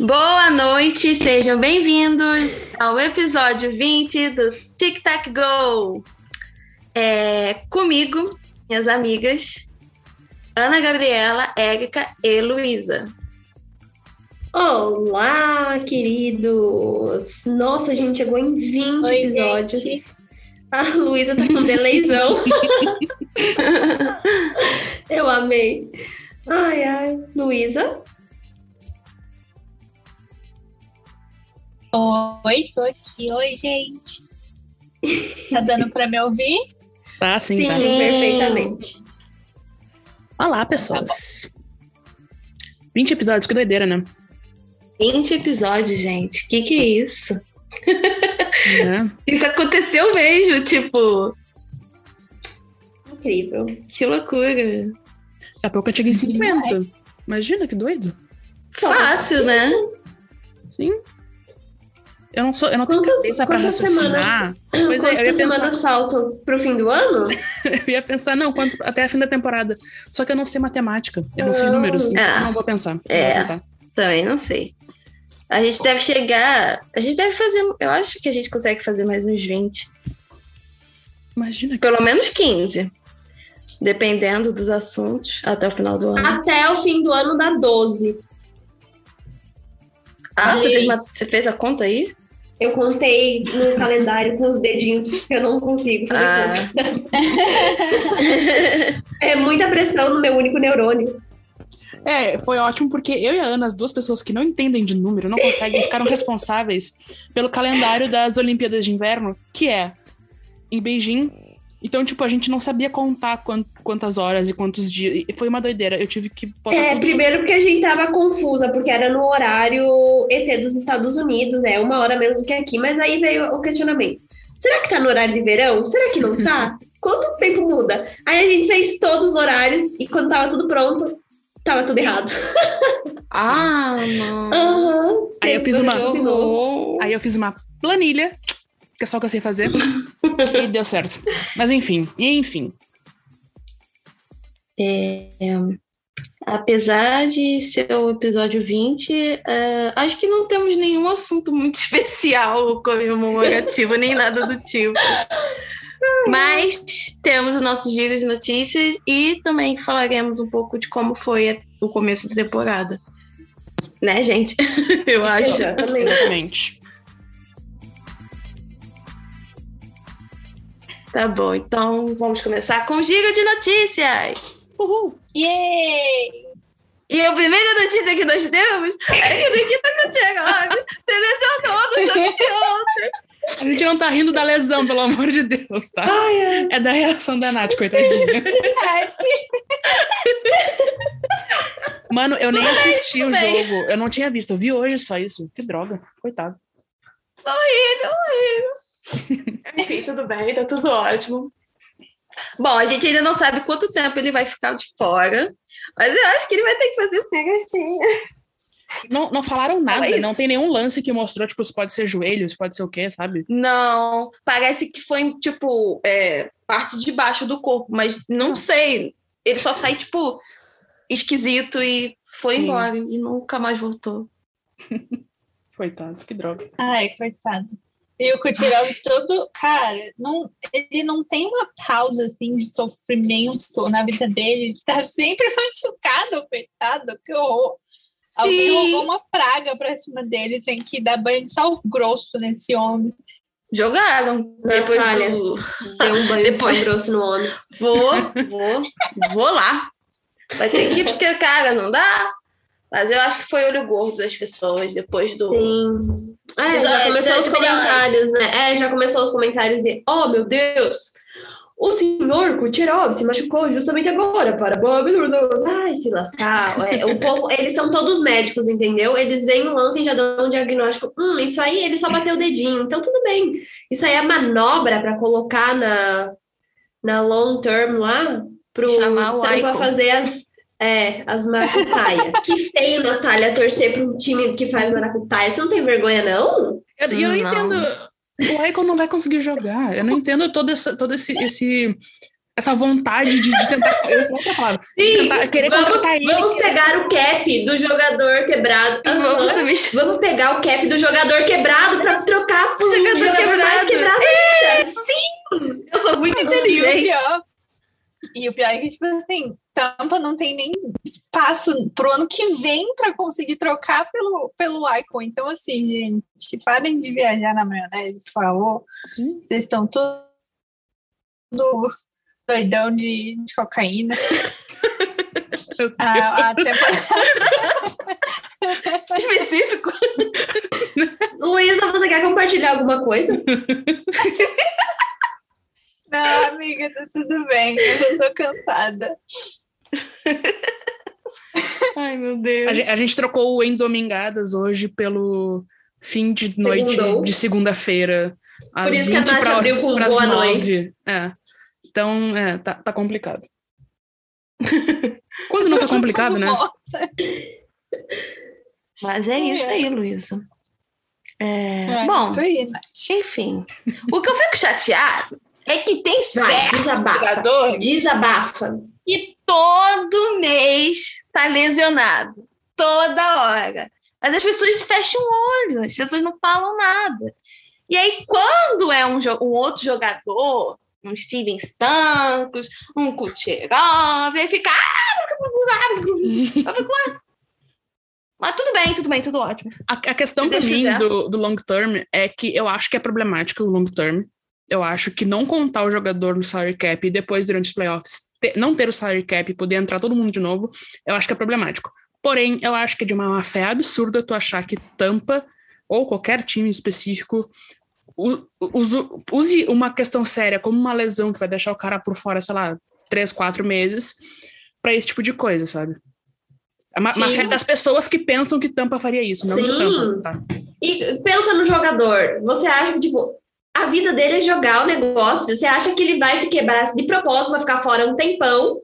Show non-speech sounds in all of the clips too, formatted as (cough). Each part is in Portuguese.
Boa noite, sejam bem-vindos ao episódio 20 do Tic Tac Go. É, comigo, minhas amigas, Ana Gabriela, Érica e Luísa. Olá, queridos! Nossa, a gente chegou em 20 Oi, episódios. gente. A Luísa tá com delayzão. (laughs) Eu amei. Ai, ai. Luísa? Oi, tô aqui. Oi, gente. Tá dando pra me ouvir? Tá, sim, Sim, tá. perfeitamente. Olá, pessoas. 20 episódios, que doideira, né? 20 episódios, gente. Que que é isso? É. (laughs) Isso aconteceu mesmo, tipo, Incrível. que loucura. Daqui a pouco eu cheguei em 50. Demais. Imagina que doido. Fácil, né? Sim. Eu não sou, eu não tenho Quantas- cabeça quantas raciocinar. Pois é, eu ia pensar, semanas faltam pro fim do ano? (laughs) eu ia pensar, não, quanto, até a fim da temporada. Só que eu não sei matemática, eu não sei Ah. números, então Ah. eu não vou pensar. Não É. vou. Também não sei. A gente deve chegar. A gente deve fazer. Eu acho que a gente consegue fazer mais uns 20. Imagina que Pelo menos 15. Dependendo dos assuntos, até o final do ano. Até o fim do ano dá 12. Ah, você fez, uma- você fez a conta aí? Eu contei no (laughs) calendário com os dedinhos, porque eu não consigo fazer Ah. conta. (laughs) É muita pressão no meu único neurônio. É, foi ótimo porque eu e a Ana, as duas pessoas que não entendem de número, não conseguem, ficaram (laughs) responsáveis pelo calendário das Olimpíadas de Inverno, que é em Beijing. Então, tipo, a gente não sabia contar quan- quantas horas e quantos dias. E foi uma doideira. Eu tive que botar É, tudo- primeiro porque a gente tava confusa, porque era no horário ET dos Estados Unidos, é uma hora menos do que aqui, mas aí veio o questionamento. Será que tá no horário de verão? Será que não tá? (laughs) Quanto tempo muda? Aí a gente fez todos os horários e quando tava tudo pronto, tava tudo errado. (laughs) Ah, não. Aham. Aí eu fiz uma-. Aí eu fiz uma planilha, que é só o que eu sei fazer, e deu certo. Mas enfim, enfim. É, apesar de ser o episódio 20, é, acho que não temos nenhum assunto muito (laughs) especial comemorativo, nem nada do tipo. Mas temos o nosso giro de notícias e também falaremos um pouco de como foi o começo da temporada. Né, gente? (laughs) Eu acho. Exatamente. Tá bom, então vamos começar com o giro de notícias. Uhul! Yay! E a primeira notícia que nós temos é que Nikita Kucherov selecionou no jogo de ontem. A gente não tá rindo da lesão, pelo amor de Deus, tá? Ai, ai. É da reação da Nath, coitadinha. (laughs) Mano, eu nem assisti o tudo bem. jogo. Eu não tinha visto. Eu vi hoje só isso. Que droga. Coitado. Horrível, horrível. Enfim, tudo bem, tá tudo ótimo. Bom, a gente ainda não sabe quanto tempo ele vai ficar de fora, mas eu acho que ele vai ter que fazer cegastinha. Não, não falaram nada. Não isso. tem nenhum lance que mostrou, tipo, se pode ser joelho, se pode ser o quê, sabe? Não, parece que foi, tipo, é, parte de baixo do corpo, mas não sei. Ele só sai, tipo, esquisito e foi Sim. embora e nunca mais voltou. (laughs) Coitado, que droga. Ai, coitado. E o Kutirov todo, cara, não, ele não tem uma pausa assim de sofrimento na vida dele. Ele tá sempre (laughs) machucado, coitado, que horror. Alguém Sim. jogou uma praga pra cima dele, tem que dar banho de sal grosso nesse homem. Jogaram. Depois Natália. do. Deu um banho Depois- de sal grosso no homem. Vou, vou, vou lá. Vai ter que ir, porque, cara, não dá. Mas eu acho que foi olho gordo das pessoas depois do. Sim. É, já começou diz- os comentários, né? É, já começou os comentários de Oh, meu Deus! O senhor Kucherov se machucou justamente agora para Bob. Ai, se lascar. É, o povo, eles são todos médicos, entendeu? Eles veem o lance e já dão um diagnóstico. Hum, isso aí ele só bateu o dedinho. Então, tudo bem. Isso aí é manobra para colocar na, na long term lá pro Chamar o para fazer as, é, as maracutaia. que feio, Natália, torcer para um time que faz maracutaia. Você não tem vergonha, não? Eu, eu não Não. entendo. O Icon não vai conseguir jogar. Eu não entendo todo, essa, todo esse, esse essa vontade de, de tentar. Eu vou outra palavra. de Sim, tentar, querer vamos, contratar ele. vamos pegar o cap do jogador quebrado. Vamos Aham. substituir. Vamos pegar o cap do jogador quebrado pra trocar por um Jogador jogador mais quebrado. quebrado. Sim! Eu sou muito E o inteligente. pior, e o pior é que, tipo assim, Tampa não tem nem espaço pro ano que vem para conseguir trocar pelo, pelo Icon. Então, assim, gente, parem de viajar na maionese, por favor. Vocês estão todos doidão de, de cocaína. (laughs) Meu Deus. A, a temporada Específico. Luísa, você quer compartilhar alguma coisa? (laughs) Não, amiga, tá tudo bem. Eu já tô cansada. (laughs) Ai, meu A Deus. gente, a gente trocou o Endomingadas hoje pelo fim de noite Segundou. de segunda-feira, às isso que a 20 Nath para abriu com as boa 9. É. Então, é, tá, tá complicado. Quando não tá (laughs) complicado, né? (laughs) Mas é isso aí, Luísa. É, É, bom, isso aí, enfim. O que eu fico chateado é que tem Vai, certo desabafa. Desabafa. Todo mês tá lesionado. Toda hora. Mas as pessoas fecham o olho, as pessoas não falam nada. E aí, quando é um, um outro jogador, um Steven Stancos, um Kucherov, aí fica. "Ah, Eu fico, "Ué." Mas tudo bem, tudo bem, tudo ótimo. A, a questão Deus mim do, do long term é que eu acho que é problemático o long term. Eu acho que não contar o jogador no salary cap e depois, durante os playoffs, não ter o salary cap e poder entrar todo mundo de novo, eu acho que é problemático. Porém, eu acho que é de uma má fé absurda tu achar que Tampa, ou qualquer time específico, use, uma questão séria como uma lesão que vai deixar o cara por fora, sei lá, três, quatro meses, pra esse tipo de coisa, sabe? A má, má Sim. fé das pessoas que pensam que Tampa faria isso, não de Sim. Tampa, tá? E pensa no jogador. Você acha que, tipo, a vida dele é jogar o negócio. Você acha que ele vai se quebrar de propósito, vai ficar fora um tempão,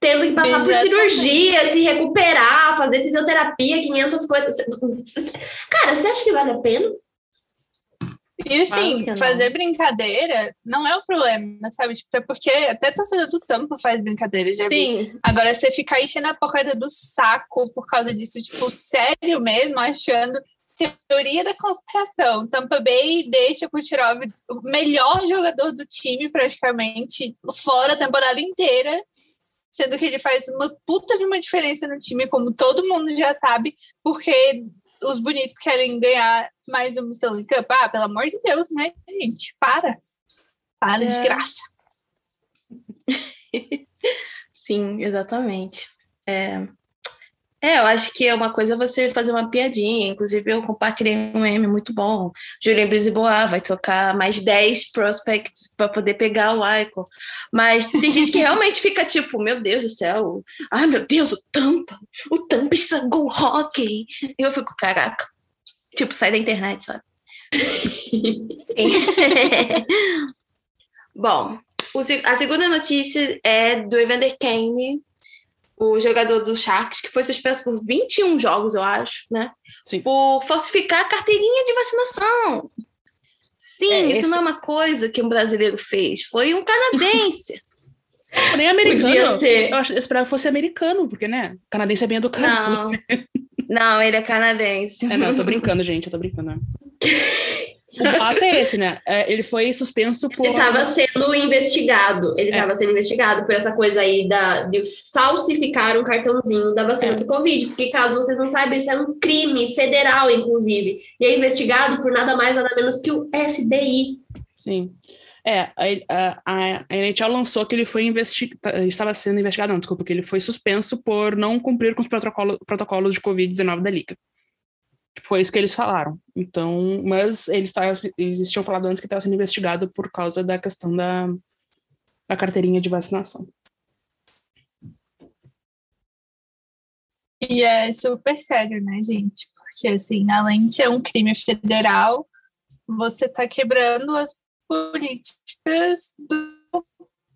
tendo que passar por Exatamente. cirurgia, se recuperar, fazer fisioterapia, 500 coisas. Cara, você acha que vale a pena? E assim, fazer brincadeira não é o problema, sabe? Tipo, até porque até a torcida do Tampa faz brincadeira, já vi. Sim, Agora, você ficar enchendo a porrada do saco por causa disso, tipo, sério mesmo, achando teoria da conspiração. Tampa Bay deixa Kucherov o melhor jogador do time, praticamente, fora a temporada inteira, sendo que ele faz uma puta de uma diferença no time, como todo mundo já sabe, porque os bonitos querem ganhar mais um Stanley Cup. Ah, pelo amor de Deus, né, gente? Para. Para de É. graça. (laughs) sim, exatamente. É. É, eu acho que é uma coisa você fazer uma piadinha. Inclusive, eu compartilhei um meme muito bom. Julien Brisebois vai tocar mais 10 prospects para poder pegar o Icon. Mas tem gente que realmente fica tipo, meu Deus do céu. Ai, meu Deus, o Tampa. O Tampa estragou o hockey. E eu fico, caraca. Tipo, sai da internet, sabe? (laughs) Bom, a segunda notícia é do Evander Kane, o jogador do Sharks, que foi suspenso por 21 jogos, eu acho, né? Sim. Por falsificar a carteirinha de vacinação. Sim, É, isso esse- não é uma coisa que um brasileiro fez, foi um canadense. (laughs) Porém, americano. Podia ser. Eu, acho, eu esperava que fosse americano, porque, né? Canadense é bem educado. não, (laughs) não, ele é canadense. É, não, eu tô brincando, gente, eu tô brincando. (laughs) O fato é esse, né? É, ele foi suspenso por. Ele estava sendo investigado. Ele É. estava sendo investigado por essa coisa aí da, de falsificar um cartãozinho da vacina É. do Covid. Porque, caso vocês não saibam, isso é um crime federal, inclusive. E é investigado por nada mais, nada menos que o FBI. Sim. É, a, a, a NHL lançou que ele foi investigado. Estava sendo investigado, não, desculpa, que ele foi suspenso por não cumprir com os protocolo, protocolos de Covid-19 da Liga. Tipo, Foi isso que eles falaram. Então, mas eles, tavam- eles tinham falado antes que estava sendo investigado por causa da questão da, da carteirinha de vacinação. E é super sério, né, gente? Porque, assim, além de ser um crime federal, você está quebrando as políticas do,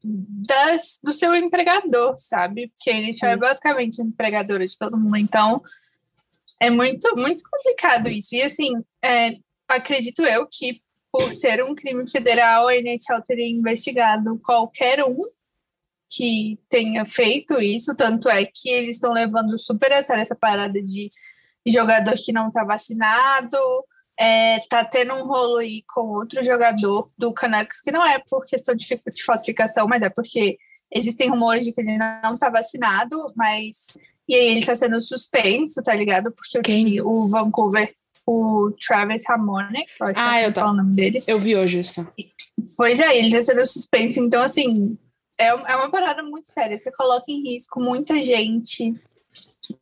das, do seu empregador, sabe? Porque ele é basicamente empregadora de todo mundo. Então, é muito, muito complicado isso. E, assim, é, acredito eu que, por ser um crime federal, a NHL teria investigado qualquer um que tenha feito isso, tanto é que eles estão levando super a sério essa parada de jogador que não está vacinado, é, tá tendo um rolo aí com outro jogador do Canucks, que não é por questão de, de falsificação, mas é porque existem rumores de que ele não está vacinado, mas e aí ele está sendo suspenso, tá ligado? Porque time, o Vancouver, o Travis Harmonic, eu acho Ah, que é eu assim que tá. fala o nome dele. Eu vi hoje isso. Pois é, ele está sendo suspenso. Então, assim, é, é uma parada muito séria. Você coloca em risco muita gente.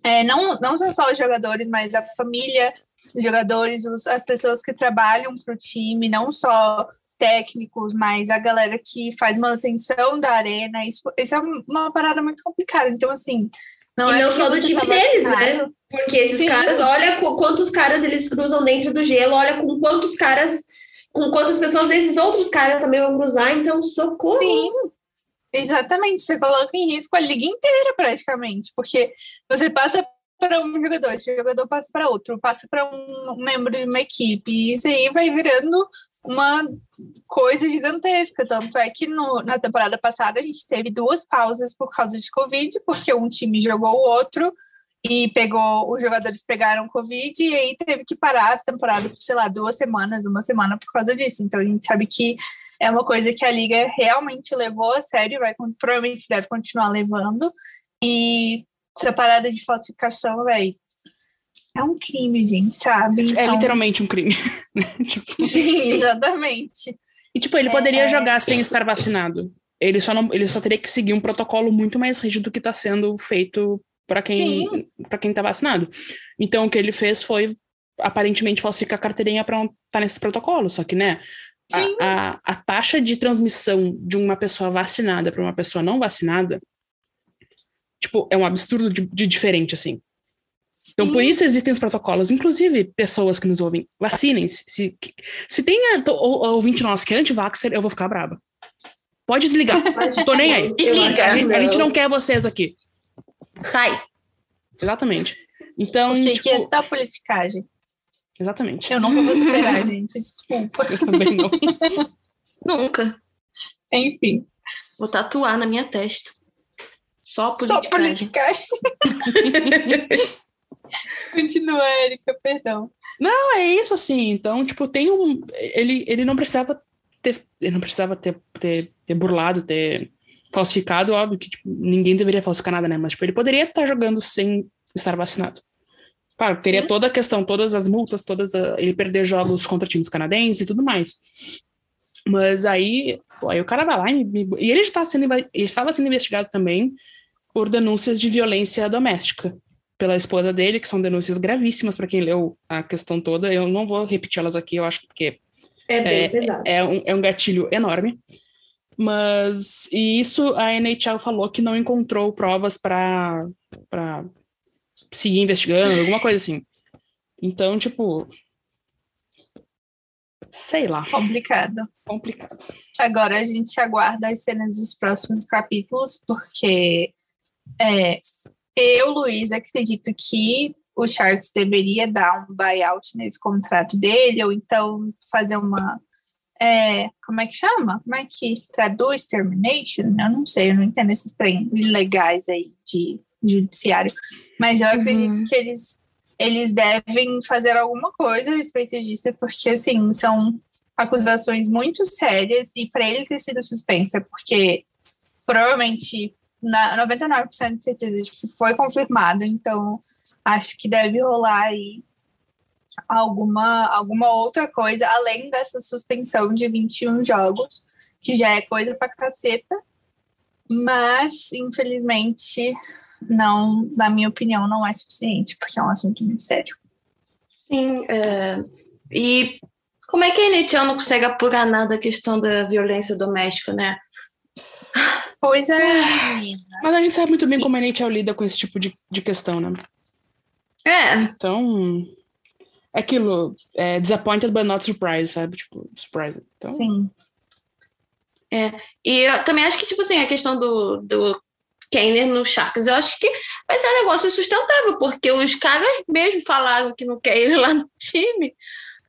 É, não, não são só os jogadores, mas a família dos jogadores, os- as pessoas que trabalham para o time, não só técnicos, mas a galera que faz manutenção da arena. Isso, isso é uma parada muito complicada. Então, assim. Não E é não porque só do time tá deles, né? vacinado. Porque esses Sim. caras, olha quantos caras eles cruzam dentro do gelo, olha com quantos caras, com quantas pessoas esses outros caras também vão cruzar, então socorro. Sim, exatamente. Você coloca em risco a liga inteira, praticamente, porque você passa para um jogador, esse jogador passa para outro, passa para um membro de uma equipe, e isso aí vai virando uma coisa gigantesca. Tanto é que no- na temporada passada a gente teve duas pausas por causa de Covid, porque um time jogou o outro e pegou, os jogadores pegaram Covid e aí teve que parar a temporada por, sei lá, duas semanas, uma semana por causa disso. Então a gente sabe que é uma coisa que a liga realmente levou a sério, vai provavelmente deve continuar levando. E essa parada de falsificação, velho, é um crime, gente, sabe? É Então- literalmente um crime. (laughs) né? Tipo, (laughs) Sim, exatamente. E, tipo, ele poderia É. jogar sem estar vacinado. Ele só, não, ele só teria que seguir um protocolo muito mais rígido que está sendo feito para quem, pra quem tá vacinado. Então, o que ele fez foi, aparentemente, falsificar a carteirinha para estar nesse protocolo. Só que, né, a- Sim. a, a taxa de transmissão de uma pessoa vacinada para uma pessoa não vacinada, tipo, é um absurdo de, de diferente, assim. Então, por isso existem os protocolos. Inclusive, pessoas que nos ouvem, vacinem-se. Se, se tem a- ouvinte nosso que é anti-vaxxer, eu vou ficar braba. Pode desligar. (laughs) Não tô nem aí. Desliga. A gente, a gente não quer vocês aqui. Sai. Exatamente. Então, Porque tipo, que é só politicagem. exatamente. Eu nunca vou superar, gente. Desculpa. (laughs) Eu também não. Nunca. Enfim, Vou tatuar na minha testa. Só só politicagem. (laughs) (laughs) Continua, Érica, perdão. Não, é isso, assim. Então, tipo, tem um. Ele, ele não precisava ter. Ele não precisava ter, ter, ter burlado, ter falsificado, óbvio que tipo, ninguém deveria falsificar nada, né? Mas tipo, ele poderia estar jogando sem estar vacinado. Claro, teria Sim. toda a questão, todas as multas, todas a- ele perder jogos contra times canadenses e tudo mais. Mas aí, pô, aí o cara vai lá e, me- e ele já tá sendo, ele estava sendo investigado também por denúncias de violência doméstica pela esposa dele, que são denúncias gravíssimas para quem leu a questão toda. Eu não vou repetir elas aqui, eu acho que É bem É, pesado. é um, é um gatilho enorme. Mas, e isso a NHL falou que não encontrou provas para seguir investigando, alguma coisa assim. Então, tipo. Sei lá, Complicado. complicado. Agora a gente aguarda as cenas dos próximos capítulos, porque é, eu, Luiz, acredito que o Sharks deveria dar um buyout nesse contrato dele, ou então fazer uma. é, como é que chama? Como é que traduz termination? Eu não sei, eu não entendo esses trem legais aí de judiciário. Mas eu acredito Uhum. que eles, eles devem fazer alguma coisa a respeito disso, porque assim, são acusações muito sérias e para ele ter sido suspensa, porque provavelmente na 99% de certeza de que foi confirmado, então acho que deve rolar aí alguma, alguma outra coisa além dessa suspensão de 21 jogos, que já é coisa pra caceta, mas infelizmente não, na minha opinião, não é suficiente, porque é um assunto muito sério. Sim. é, E como é que a não consegue apurar nada a questão da violência doméstica, né? Pois é, menina. Mas a gente sabe muito bem como a NHL lida com esse tipo de, de questão, né? É, Então. É aquilo, é disappointed but not surprised, sabe? Tipo, surprised. Então, Sim. E eu também acho que, tipo assim, a questão do, do Kenner no Sharks, eu acho que vai ser um negócio sustentável, porque os caras mesmo falaram que não quer ele lá no time.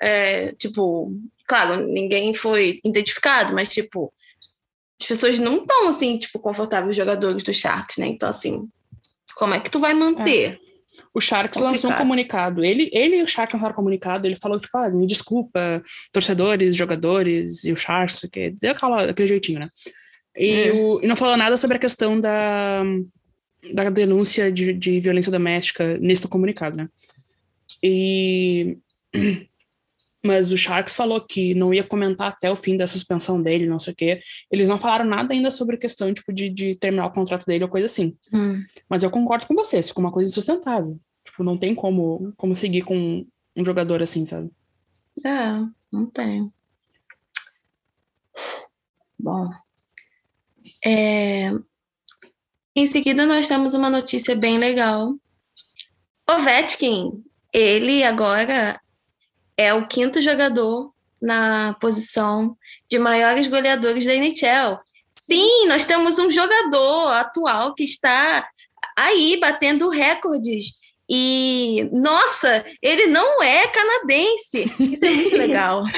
É, tipo, claro, ninguém foi identificado, mas, tipo, as pessoas não estão, assim, tipo, confortáveis, os jogadores do Sharks, né? Então, assim, como é que tu vai manter? O Sharks lançou um comunicado. Ele, ele e o Sharks lançaram um comunicado. Ele falou, tipo, ah, me desculpa, torcedores, jogadores e o Sharks, o quê. Deu aquela, aquele jeitinho, né? E, Hum. o- e não falou nada sobre a questão da, da denúncia de, de violência doméstica nesse comunicado, né? E... (clears throat) Mas o Sharks falou que não ia comentar até o fim da suspensão dele, não sei o quê. Eles não falaram nada ainda sobre a questão, tipo, de, de terminar o contrato dele ou coisa assim. Hum. Mas eu concordo com você, ficou uma coisa insustentável. Tipo, não tem como, como seguir com um jogador assim, sabe? É, não tem. Bom. É, Em seguida, nós temos uma notícia bem legal. Ovechkin, ele agora é o quinto jogador na posição de maiores goleadores da NHL. Sim, nós temos um jogador atual que está aí batendo recordes. E, nossa, ele não é canadense. Isso é muito legal. (laughs)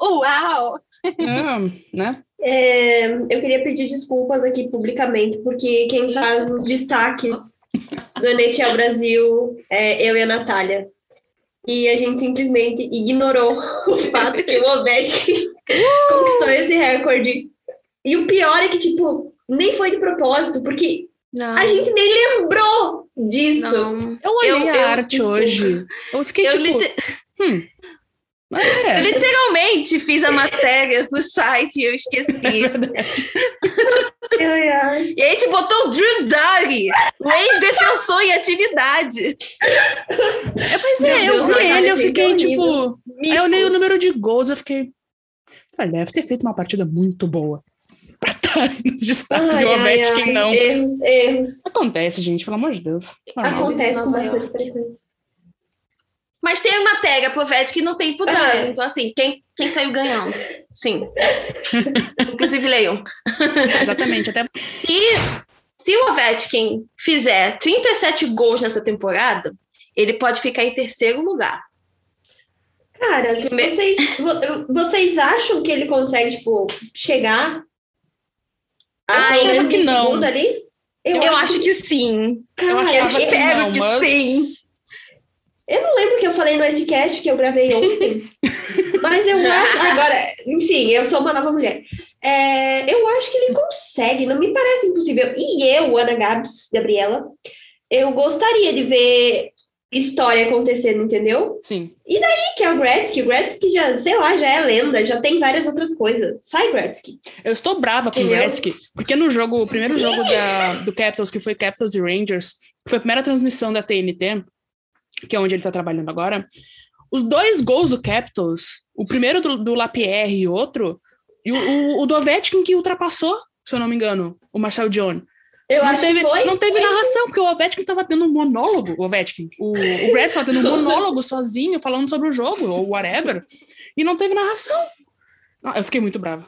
Uau! É, né? É, eu queria pedir desculpas aqui publicamente, porque quem faz os destaques do NHL Brasil é eu e a Natália. E a gente simplesmente ignorou o (laughs) fato que o Ovechkin conquistou esse recorde. E o pior é que, tipo, nem foi de propósito, porque Não, a gente nem lembrou disso. não. Eu olhei Eu- a eu- arte desculpa. hoje. Eu fiquei Eu, tipo, lite- hum. É, literalmente fiz a matéria do site e eu esqueci. (laughs) Ai, ai. E aí a gente botou o Drew Doughty, o ex-defensor em atividade. é, mas Meu é, eu Deus, vi ele, eu que fiquei tipo. Aí eu olhei o número de gols, eu fiquei. "Ah, deve ter feito uma partida muito boa. Pra (laughs) estar nos destaques e o Ovechkin não. Erros, erros. Acontece, gente, pelo amor de Deus. Normal. Acontece com bastante York. frequência. Mas tem matéria pro Ovechkin e não tem pro É. Então, assim, quem, quem saiu ganhando? Sim. (laughs) Inclusive, leiam. Exatamente, até Se, se o Ovechkin fizer 37 gols nessa temporada, ele pode ficar em terceiro lugar. Cara, Primeiro- vocês, vo- vocês acham que ele consegue, tipo, chegar a Ai, pelo achava menos que não. ali? Eu, acho que sim. cara, eu que espero não, que mas... sim. Eu não lembro o que eu falei no S-Cast que eu gravei ontem. (laughs) mas eu acho. Agora, enfim, eu sou uma nova mulher. É, eu acho que ele consegue, não me parece impossível. E eu, Ana Gabs, Gabriela, eu gostaria de ver história acontecendo, entendeu? Sim. E que é o Gretzky. O Gretzky já, sei lá, já é lenda, já tem várias outras coisas. Sai, Gretzky. Eu estou brava com o? Gretzky, porque no jogo, o primeiro jogo da, do Capitals, que foi Capitals e Rangers, que foi a primeira transmissão da TNT, que é onde ele tá trabalhando agora, os dois gols do Capitals, o primeiro do, do Lapierre e outro, e o, o, o do Ovechkin que ultrapassou, se eu não me engano, o Marcel John. Eu Não acho teve, que foi. não teve foi narração, porque o Ovechkin tava tendo um monólogo, o Ovechkin, o, o Gretzky tava tendo um (laughs) monólogo sozinho, falando sobre o jogo, ou whatever, e não teve narração. Ah, Eu fiquei muito brava.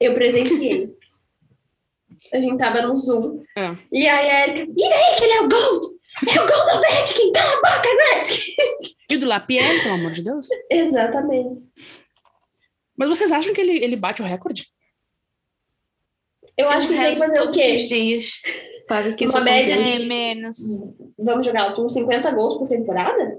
Eu presenciei. (laughs) A gente tava no Zoom. É. E aí a Erika, e daí que ele é o Gold? É o Gold Ovechkin, cala a boca, Gretzky! E do Lapierre, pelo amor de Deus. Exatamente. Mas vocês acham que ele, ele bate o recorde? Eu acho que Eu tem que fazer o quê? os dias para que isso Uma média. É menos. Vamos jogar com 50 gols por temporada?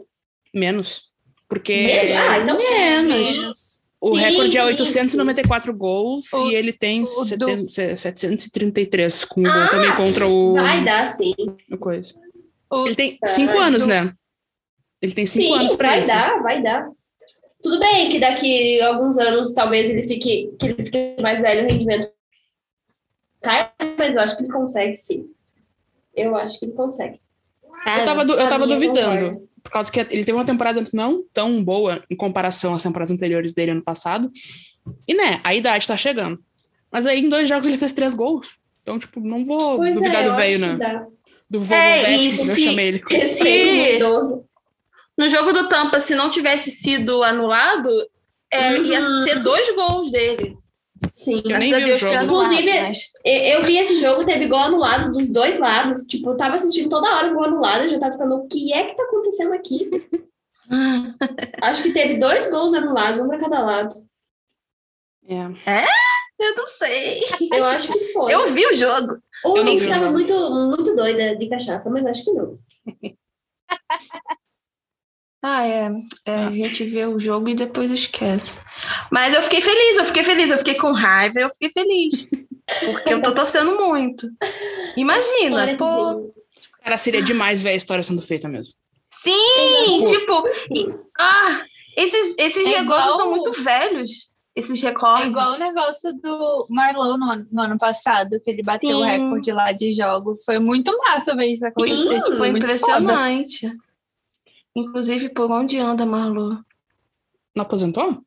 Menos. Porque Menos? Ah, então menos. Menos. o Sim, recorde é sim, 894 gols O- e ele tem o do- se- 733 com o gol Ah, também contra o, Vai dar, sim. o coisa. Ele tem Tá. 5 anos, né? Ele tem 5 Sim, anos pra vai isso. dar, vai dar. Tudo bem que daqui a alguns anos talvez ele fique, que ele fique mais velho, o rendimento cai, mas eu acho que ele consegue sim. Eu acho que ele consegue. Eu tava, eu tava duvidando. Por causa que ele teve uma temporada não tão boa em comparação às temporadas anteriores dele ano passado. E, né, a idade tá chegando. Mas aí em dois jogos ele fez três gols. Então, tipo, não vou Pois duvidar é, do velho, né? Do vovô É, como eu chamei ele. Respeito Se- no idoso. No jogo do Tampa, se não tivesse sido anulado, é, Uhum. ia ser dois gols dele. Sim. Eu nem vi o Deus foi jogo. Inclusive, mas- Eu vi esse jogo, teve gol anulado dos dois lados. Tipo, eu tava assistindo toda hora o gol anulado, eu já tava ficando, o que é que tá acontecendo aqui? (laughs) Acho que teve dois gols anulados, um para cada lado. É. Eu não sei. Eu acho que foi. Eu vi o jogo. Ou eu estava muito, muito doida de cachaça, mas acho que não. (laughs) Ah, é. é, A gente vê o jogo e depois esquece. Mas eu fiquei feliz, eu fiquei feliz, eu fiquei com raiva, eu fiquei feliz. Porque eu tô torcendo muito. Imagina, Olha pô. Cara, seria demais ver a história sendo feita mesmo. Sim, Exato. tipo. e- ah, esses, esses É negócios igual- são muito velhos. Esses É recordes. igual o negócio do Marlon no, ano- no ano passado, que ele bateu Sim. o recorde lá de jogos. Foi muito massa ver isso acontecer. tipo, Foi muito foda. impressionante. Inclusive, por onde anda Marlon? Não aposentou?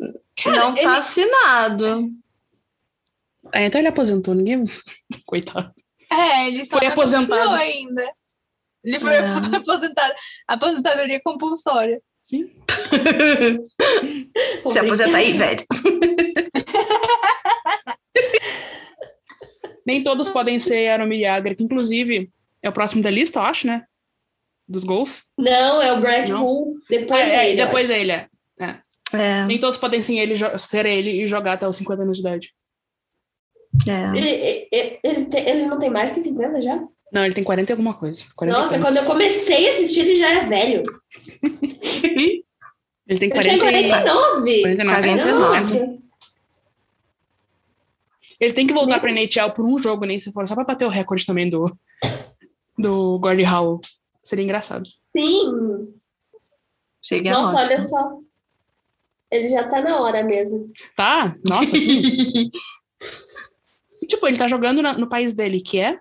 Não tá ele- assinado. É, então ele aposentou, ninguém. (laughs) Coitado. É, ele só Foi aposentado. ainda. Ele foi É. (laughs) aposentado. Aposentadoria compulsória. Sim. Se aposenta aí, velho. (laughs) Nem todos podem ser Arumi Yagra, que inclusive é o próximo da lista, eu acho, né? Dos gols. Não, é o Não. Hull. Depois é, é, dele, eu depois ele é. É, Nem todos podem sim, ele, ser ele e jogar até os 50 anos de idade. é. Ele, ele, ele tem- ele não tem mais que 50 já? Não, ele tem 40 e alguma coisa. 40 Nossa, tantos. quando eu comecei a assistir, ele já era velho. (laughs) Ele tem Ele tem 40 e... 49. 49. 49. Nossa. Ele tem que voltar pra NHL por um jogo, nem se for, só pra bater o recorde também do, do Gordie Howe. Seria engraçado. Sim. Seria Nossa, ótimo. olha só. Ele já tá na hora mesmo. Tá? Nossa, sim. (laughs) Tipo, ele tá jogando na- no país dele, que é...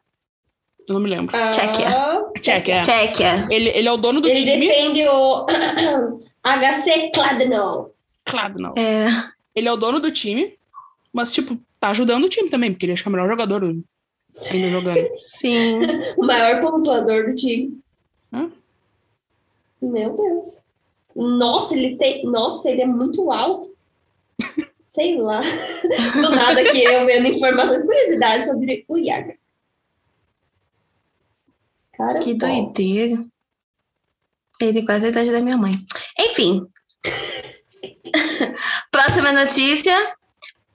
Eu não me lembro. Tchequia. Ah, Tchequia. é. Tchequia. Ele, ele é o dono do Ele time. defende o HC. Claro, não. É. Ele é o dono do time, mas, tipo, tá ajudando o time também, porque ele acho que é o melhor jogador ainda jogando. Sim. (laughs) O maior pontuador do time. Hã? Meu Deus. Nossa, ele tem. Nossa, ele é muito alto. (laughs) Sei lá. Do nada que eu vendo informações, curiosidades sobre o Yaga. Cara, Que doideira. Ele quase a idade da minha mãe. Enfim. (laughs) Próxima notícia.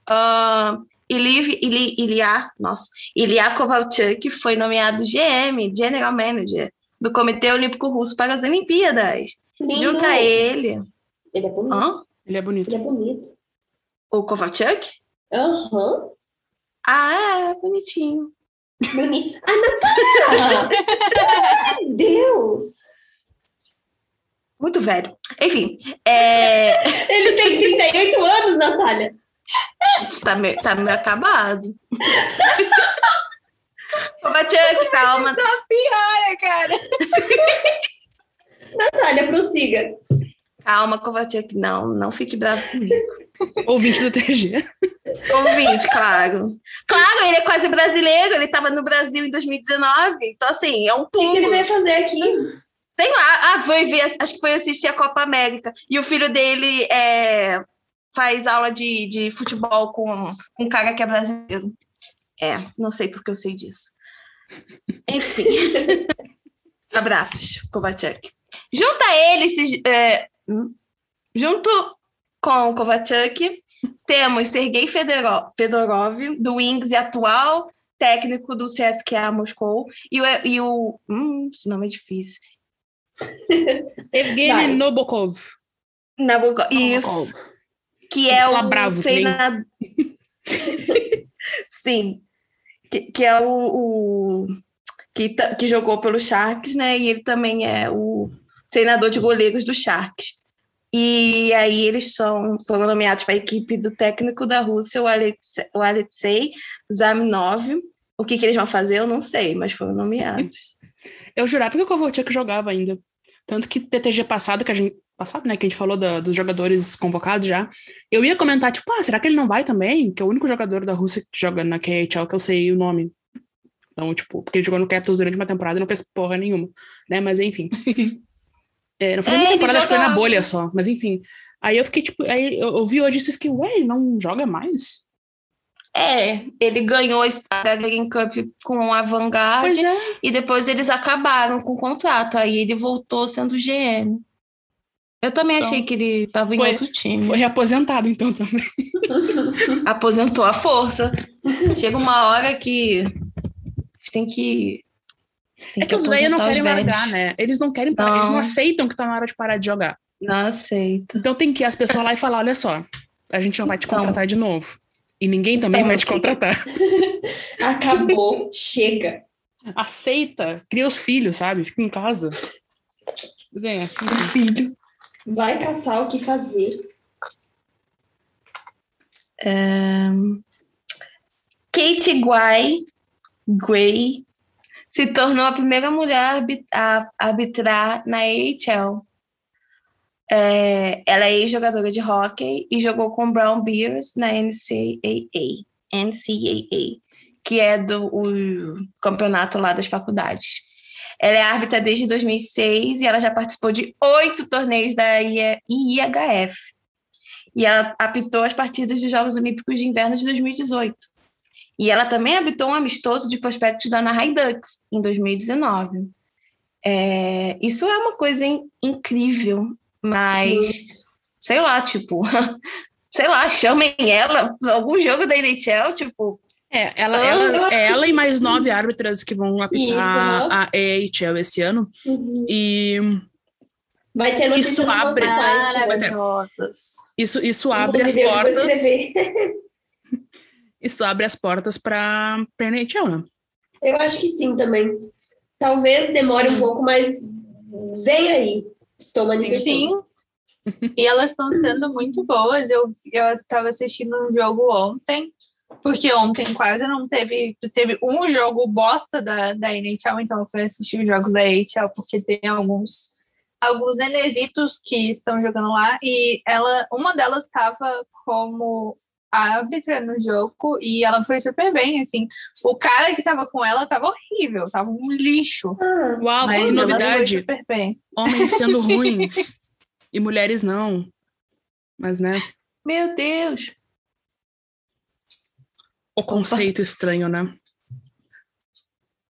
Uh, Ili, Ili, Ilya, nossa, Ilya Kovalchuk foi nomeado GM, General Manager, do Comitê Olímpico Russo para as Olimpíadas. Lindo. Junto a ele. Ele é bonito. Hã? Ele é bonito. Ele é bonito. O Kovalchuk? Aham. Ah, é bonitinho. Bonito. Ah, Natália! (laughs) Meu Deus! Muito velho. Enfim, é... (laughs) Ele tem 38 anos, Natália. tá, meio, tá meio acabado. (laughs) Kovalchuk, calma. Piora, cara. (laughs) Natália, prossiga. Calma, Kovalchuk. Não, não fique bravo comigo. Ouvinte do TG. Ouvinte, claro. Claro, ele é quase brasileiro, ele estava no Brasil em 2019. Então, assim, é um O que, que ele pulo. veio fazer aqui? Sei lá, ah, foi ver, acho que foi assistir a Copa América. E o filho dele é, faz aula de, de futebol com, com um cara que é brasileiro. É, não sei porque eu sei disso. Enfim. (laughs) Abraços, Kovacic. Junto a ele, se- é, junto com o Kovacic, temos Sergei Fedorov, Fedorov, do Wings e atual técnico do CSKA Moscou, e o, e o hum, esse nome é difícil. (laughs) Evgeny Vai. Nabokov. Nabokov, isso, Nabokov. que é o bravo. (laughs) Sim, que, que é o, o- que, que jogou pelo Sharks, né? E ele também é o treinador de goleiros do Sharks. E aí eles são, foram nomeados para a equipe do técnico da Rússia, o Alexei, o Alexei Zaminov. O que, que eles vão fazer, eu não sei, mas foram nomeados. Eu jurava que o Kovalchuk jogava ainda. Tanto que TTG passado, que a gente. Passado, né? Que a gente falou da- dos jogadores convocados já. Eu ia comentar, tipo, ah, será que ele não vai também? Que é o único jogador da Rússia que joga na KHL que eu sei o nome. Então, tipo, porque ele jogou no Capitals durante uma temporada e não fez porra nenhuma. Né? Mas enfim. (laughs) É, não foi É, uma temporada, acho que foi na bolha só. Mas enfim. Aí eu fiquei, tipo, aí eu, eu vi hoje isso e fiquei, ué, não joga mais? É, ele ganhou a Star Green Cup com a Vanguard é. e depois eles acabaram com o contrato. Aí ele voltou sendo GM. Eu também Então, achei que ele estava em outro time. Foi reaposentado, então, também. (laughs) Aposentou a força. Chega uma hora que a gente tem que. tem É que os velhos não querem largar, né? Eles não querem parar, eles não Não. aceitam que tá na hora de parar de jogar. Não aceita. Então tem que ir as pessoas lá e falar: olha só, a gente não vai te Então. contratar de novo. E ninguém também Então, vai te contratar. (laughs) Acabou, chega. Aceita, cria os filhos, sabe? Fica em casa. Mas é. Filho. Vai caçar o que fazer. Kate Guay, Guay se tornou a primeira mulher a arbitrar na AHL. É, ela é ex-jogadora de hóquei e jogou com Brown Bears na NCAA, NCAA que é do o campeonato lá das faculdades. Ela é árbitra desde 2006 e ela já participou de oito torneios da IHF. E ela apitou as partidas dos Jogos Olímpicos de Inverno de 2018. E ela também habitou um amistoso de prospectos da Anaheim Ducks em 2019. É, isso é uma coisa in- incrível, mas sei lá, tipo, (laughs) sei lá, chamem ela algum jogo da NHL, tipo, É, ela, Ah, ela, é ela e mais nove árbitras que vão apitar aham. a AHL esse ano. Uhum. E Vai ter Isso abre- né? Isso, (laughs) isso abre as portas. Isso abre as portas para a NHL, né? Eu acho que sim também. Talvez demore um pouco, mas vem aí. Estou manifestando. Sim. E elas estão sendo muito boas. Eu, eu estava assistindo um jogo ontem, porque ontem quase não teve. Teve um jogo bosta da, da NHL, então eu fui assistir os jogos da NHL, porque tem alguns. Alguns nenesitos que estão jogando lá, e ela, uma delas estava como árbitra no jogo e ela foi super bem, assim. O cara que tava com ela tava horrível, tava um lixo. Ah, Uau, Mas que novidade! super bem. Homens sendo (laughs) ruins e mulheres não. Mas, né? meu Deus. O conceito estranho, né?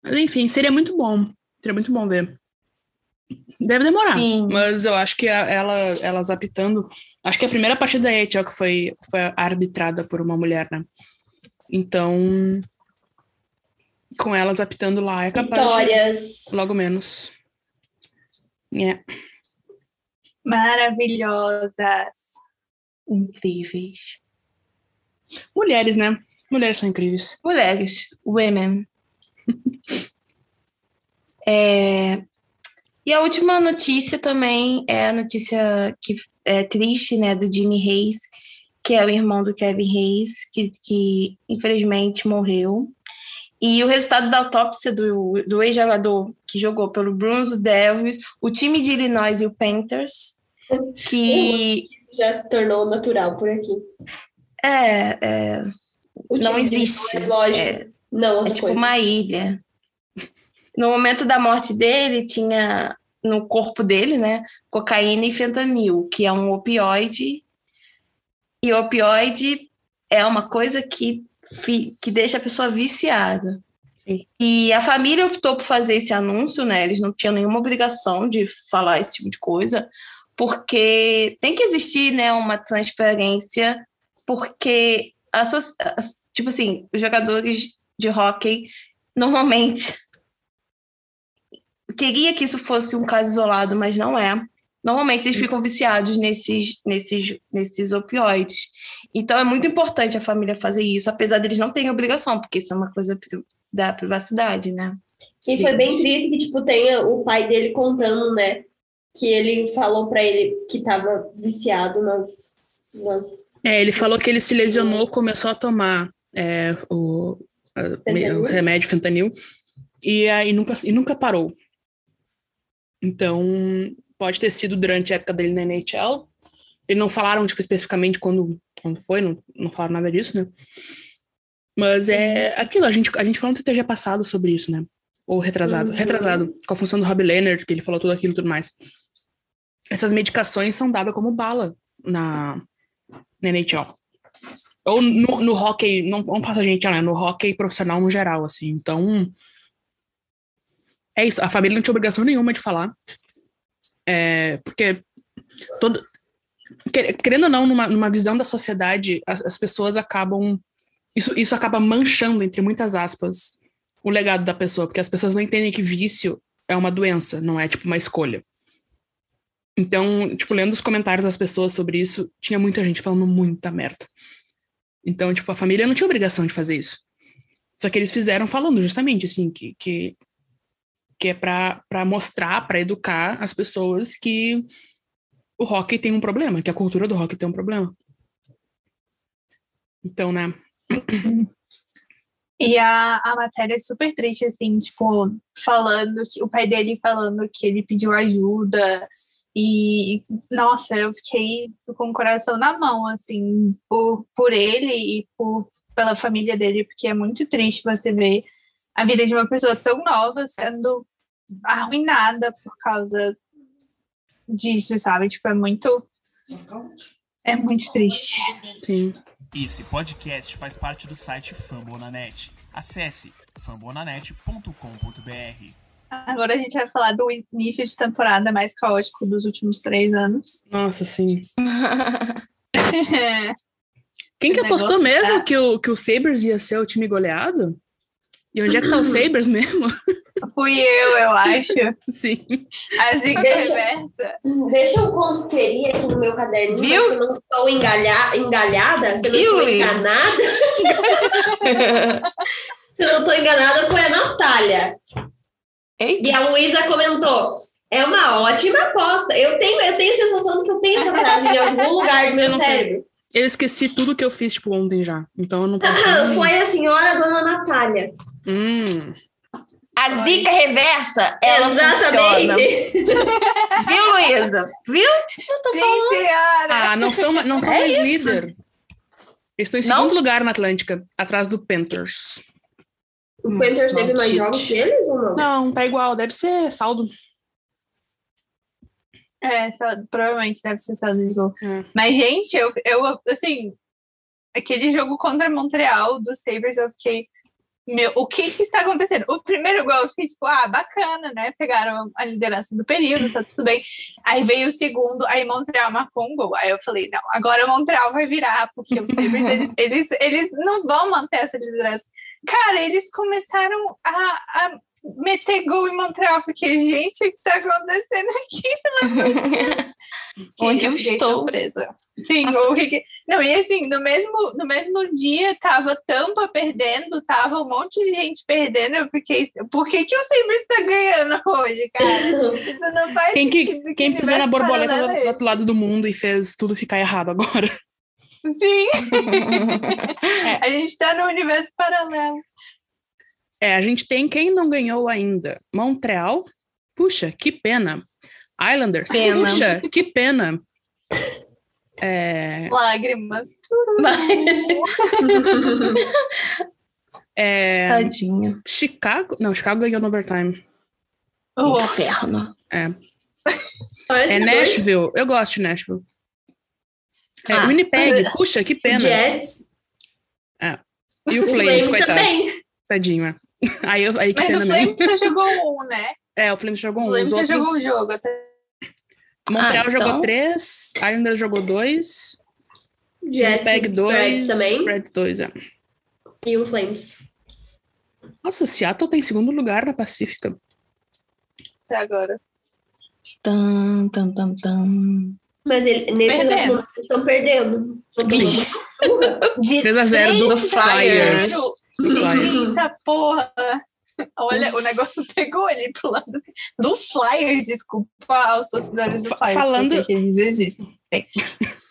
Mas, enfim, seria muito bom. Seria muito bom ver. Deve demorar. Sim. Mas eu acho que a- ela, elas apitando. Acho que a primeira partida da EHL que foi, foi arbitrada por uma mulher, né? Então. Com elas apitando lá é capaz Vitórias. de logo menos. É. Maravilhosas. Incríveis. Mulheres, né? Mulheres são incríveis. Mulheres, women. (laughs) É, E a última notícia também é a notícia que é triste, né, do Jimmy Reis, que é o irmão do Kevin Reis, que, que infelizmente morreu. E o resultado da autópsia do, do ex-jogador que jogou pelo Bruins Devils, o time de Illinois e o Panthers, que (laughs) Já se tornou natural por aqui. é, é, O não existe. Illinois, Lógico. É, não, É tipo coisa. uma ilha. No momento da morte dele, tinha no corpo dele, né, cocaína e fentanil, que é um opioide. E opioide é uma coisa que, que deixa a pessoa viciada. Sim. E a família optou por fazer esse anúncio, né? Eles não tinham nenhuma obrigação de falar esse tipo de coisa, porque tem que existir, né, uma transparência, porque a tipo assim, os jogadores de hóquei normalmente queria que isso fosse um caso isolado, mas não é. Normalmente eles ficam viciados nesses, nesses, nesses opioides. Então é muito importante a família fazer isso, apesar deles não terem obrigação, porque isso é uma coisa da privacidade, né? E foi bem triste que, tipo, tenha o pai dele contando, né? Que ele falou pra ele que tava viciado nas. nas... É, ele falou que ele se lesionou, começou a tomar é, o, a- o remédio fentanil e aí nunca, e nunca parou. Então, pode ter sido durante a época dele na NHL. Eles não falaram tipo, especificamente quando, quando foi, não, não falaram nada disso, né? Mas é aquilo, a gente, a gente falou no TTG passado sobre isso, né? Ou retrasado. Uhum. Retrasado, com a função do Rob Leonard, que ele falou tudo aquilo e tudo mais. Essas medicações são dadas como bala na, na NHL. Ou no, no hockey, não, não passa a gente, né? No hockey profissional no geral, assim. Então. É isso. A família não tinha obrigação nenhuma de falar. É, porque todo, querendo ou não, numa, numa visão da sociedade, as, as, pessoas acabam. Isso, isso acaba manchando, entre muitas aspas, o legado da pessoa, porque as pessoas não entendem que vício é uma doença, não é tipo uma escolha. Então, tipo, lendo os comentários das pessoas sobre isso, tinha muita gente falando muita merda. Então, tipo, a família não tinha obrigação de fazer isso. Só que eles fizeram falando justamente, assim, que, que, que é para mostrar, para educar as pessoas que o rock tem um problema, que a cultura do rock tem um problema. Então, né? E a, a matéria é super triste, assim, tipo, falando que o pai dele falando que ele pediu ajuda e, nossa, eu fiquei com o coração na mão, assim, por, por ele e por, pela família dele, porque é muito triste você ver a vida de uma pessoa tão nova sendo arruinada por causa disso, sabe? Tipo, é muito. É muito triste. Sim. Esse podcast faz parte do site Fambonanet. Acesse fambonanet.com.br. Agora a gente vai falar do início de temporada mais caótico dos últimos três anos. Nossa, sim. (laughs) Quem que apostou mesmo tá. que o, que o Sabres ia ser o time goleado? E onde é que tá o (clears throat) Sabres mesmo? Fui eu, eu acho. Sim. A zica deixa, reversa. Deixa eu conferir aqui no meu caderninho Viu? se eu não estou engalha, engalhada, se eu não estou enganada. (laughs) se eu não estou enganada, foi a Natália. Eita. E a Luísa comentou: é uma ótima aposta. Eu tenho, eu tenho a sensação de que eu tenho essa frase em algum (laughs) lugar do meu cérebro. Eu esqueci tudo que eu fiz, tipo, ontem já. Então eu não posso. Foi a senhora Dona Natália. Hum. A zica reversa, ela Exatamente. funciona. Viu, Luísa? Viu? Eu tô Sim, falando. Senhora. Ah, não são, não são é mais líder. Eles estão em segundo não? lugar na Atlântica, atrás do Panthers. O Panthers teve mais jogos que eles ou não? Não, tá igual, deve ser saldo. É, só, provavelmente deve ser saldo de gol. É. Mas, gente, eu, eu, assim, aquele jogo contra Montreal do Sabres, eu fiquei. Meu, o que, que está acontecendo? O primeiro gol, eu fiquei tipo, ah, bacana, né? Pegaram a liderança do período, tá tudo bem. Aí veio o segundo, aí Montreal marcou um gol. Aí eu falei, não, agora Montreal vai virar, porque os Sabres, (laughs) eles, eles, eles não vão manter essa liderança. Cara, eles começaram a, a meter gol em Montreal. Fiquei, gente, o que está acontecendo aqui? (laughs) Onde eu estou? Surpresa. Sim, o que, não, e assim, no mesmo, no mesmo dia tava Tampa perdendo, tava um monte de gente perdendo, eu fiquei, por que que o Sabres está ganhando hoje, cara? (laughs) Isso não faz Quem, que, quem pisou na borboleta do, do outro lado do mundo e fez tudo ficar errado agora? Sim. (laughs) é. A gente está no universo paralelo. É, a gente tem quem não ganhou ainda. Montreal, puxa, que pena. Islanders, pena. puxa, que pena. É... Lágrimas. (laughs) é... Tadinho. Chicago, não, Chicago ganhou no overtime. O oh. inferno. É. é Nashville, eu gosto de Nashville. É, ah, Winnipeg, (laughs) puxa, que pena. Jets. É. E o Flames, Flames coitado. Também. Tadinho, é. (laughs) Aí, eu, aí que Mas o Flames só jogou um, né? É, o Flames jogou um. O Flames só outros... jogou um jogo. Até... Montreal ah, então... jogou três, Islanders jogou dois, Jets, Winnipeg dois, também. Red dois, é. E o Flames. Nossa, Seattle tem segundo lugar na Pacífica. Até agora. Tan, tan, tan, tan. Mas ele, nesse momento eles estão perdendo. 3x0 (laughs) do Flyers. Eita porra! Olha, o negócio (laughs) pegou ele pro lado do Flyers, desculpa aos torcedores do Flyers, Falando... que eles existem.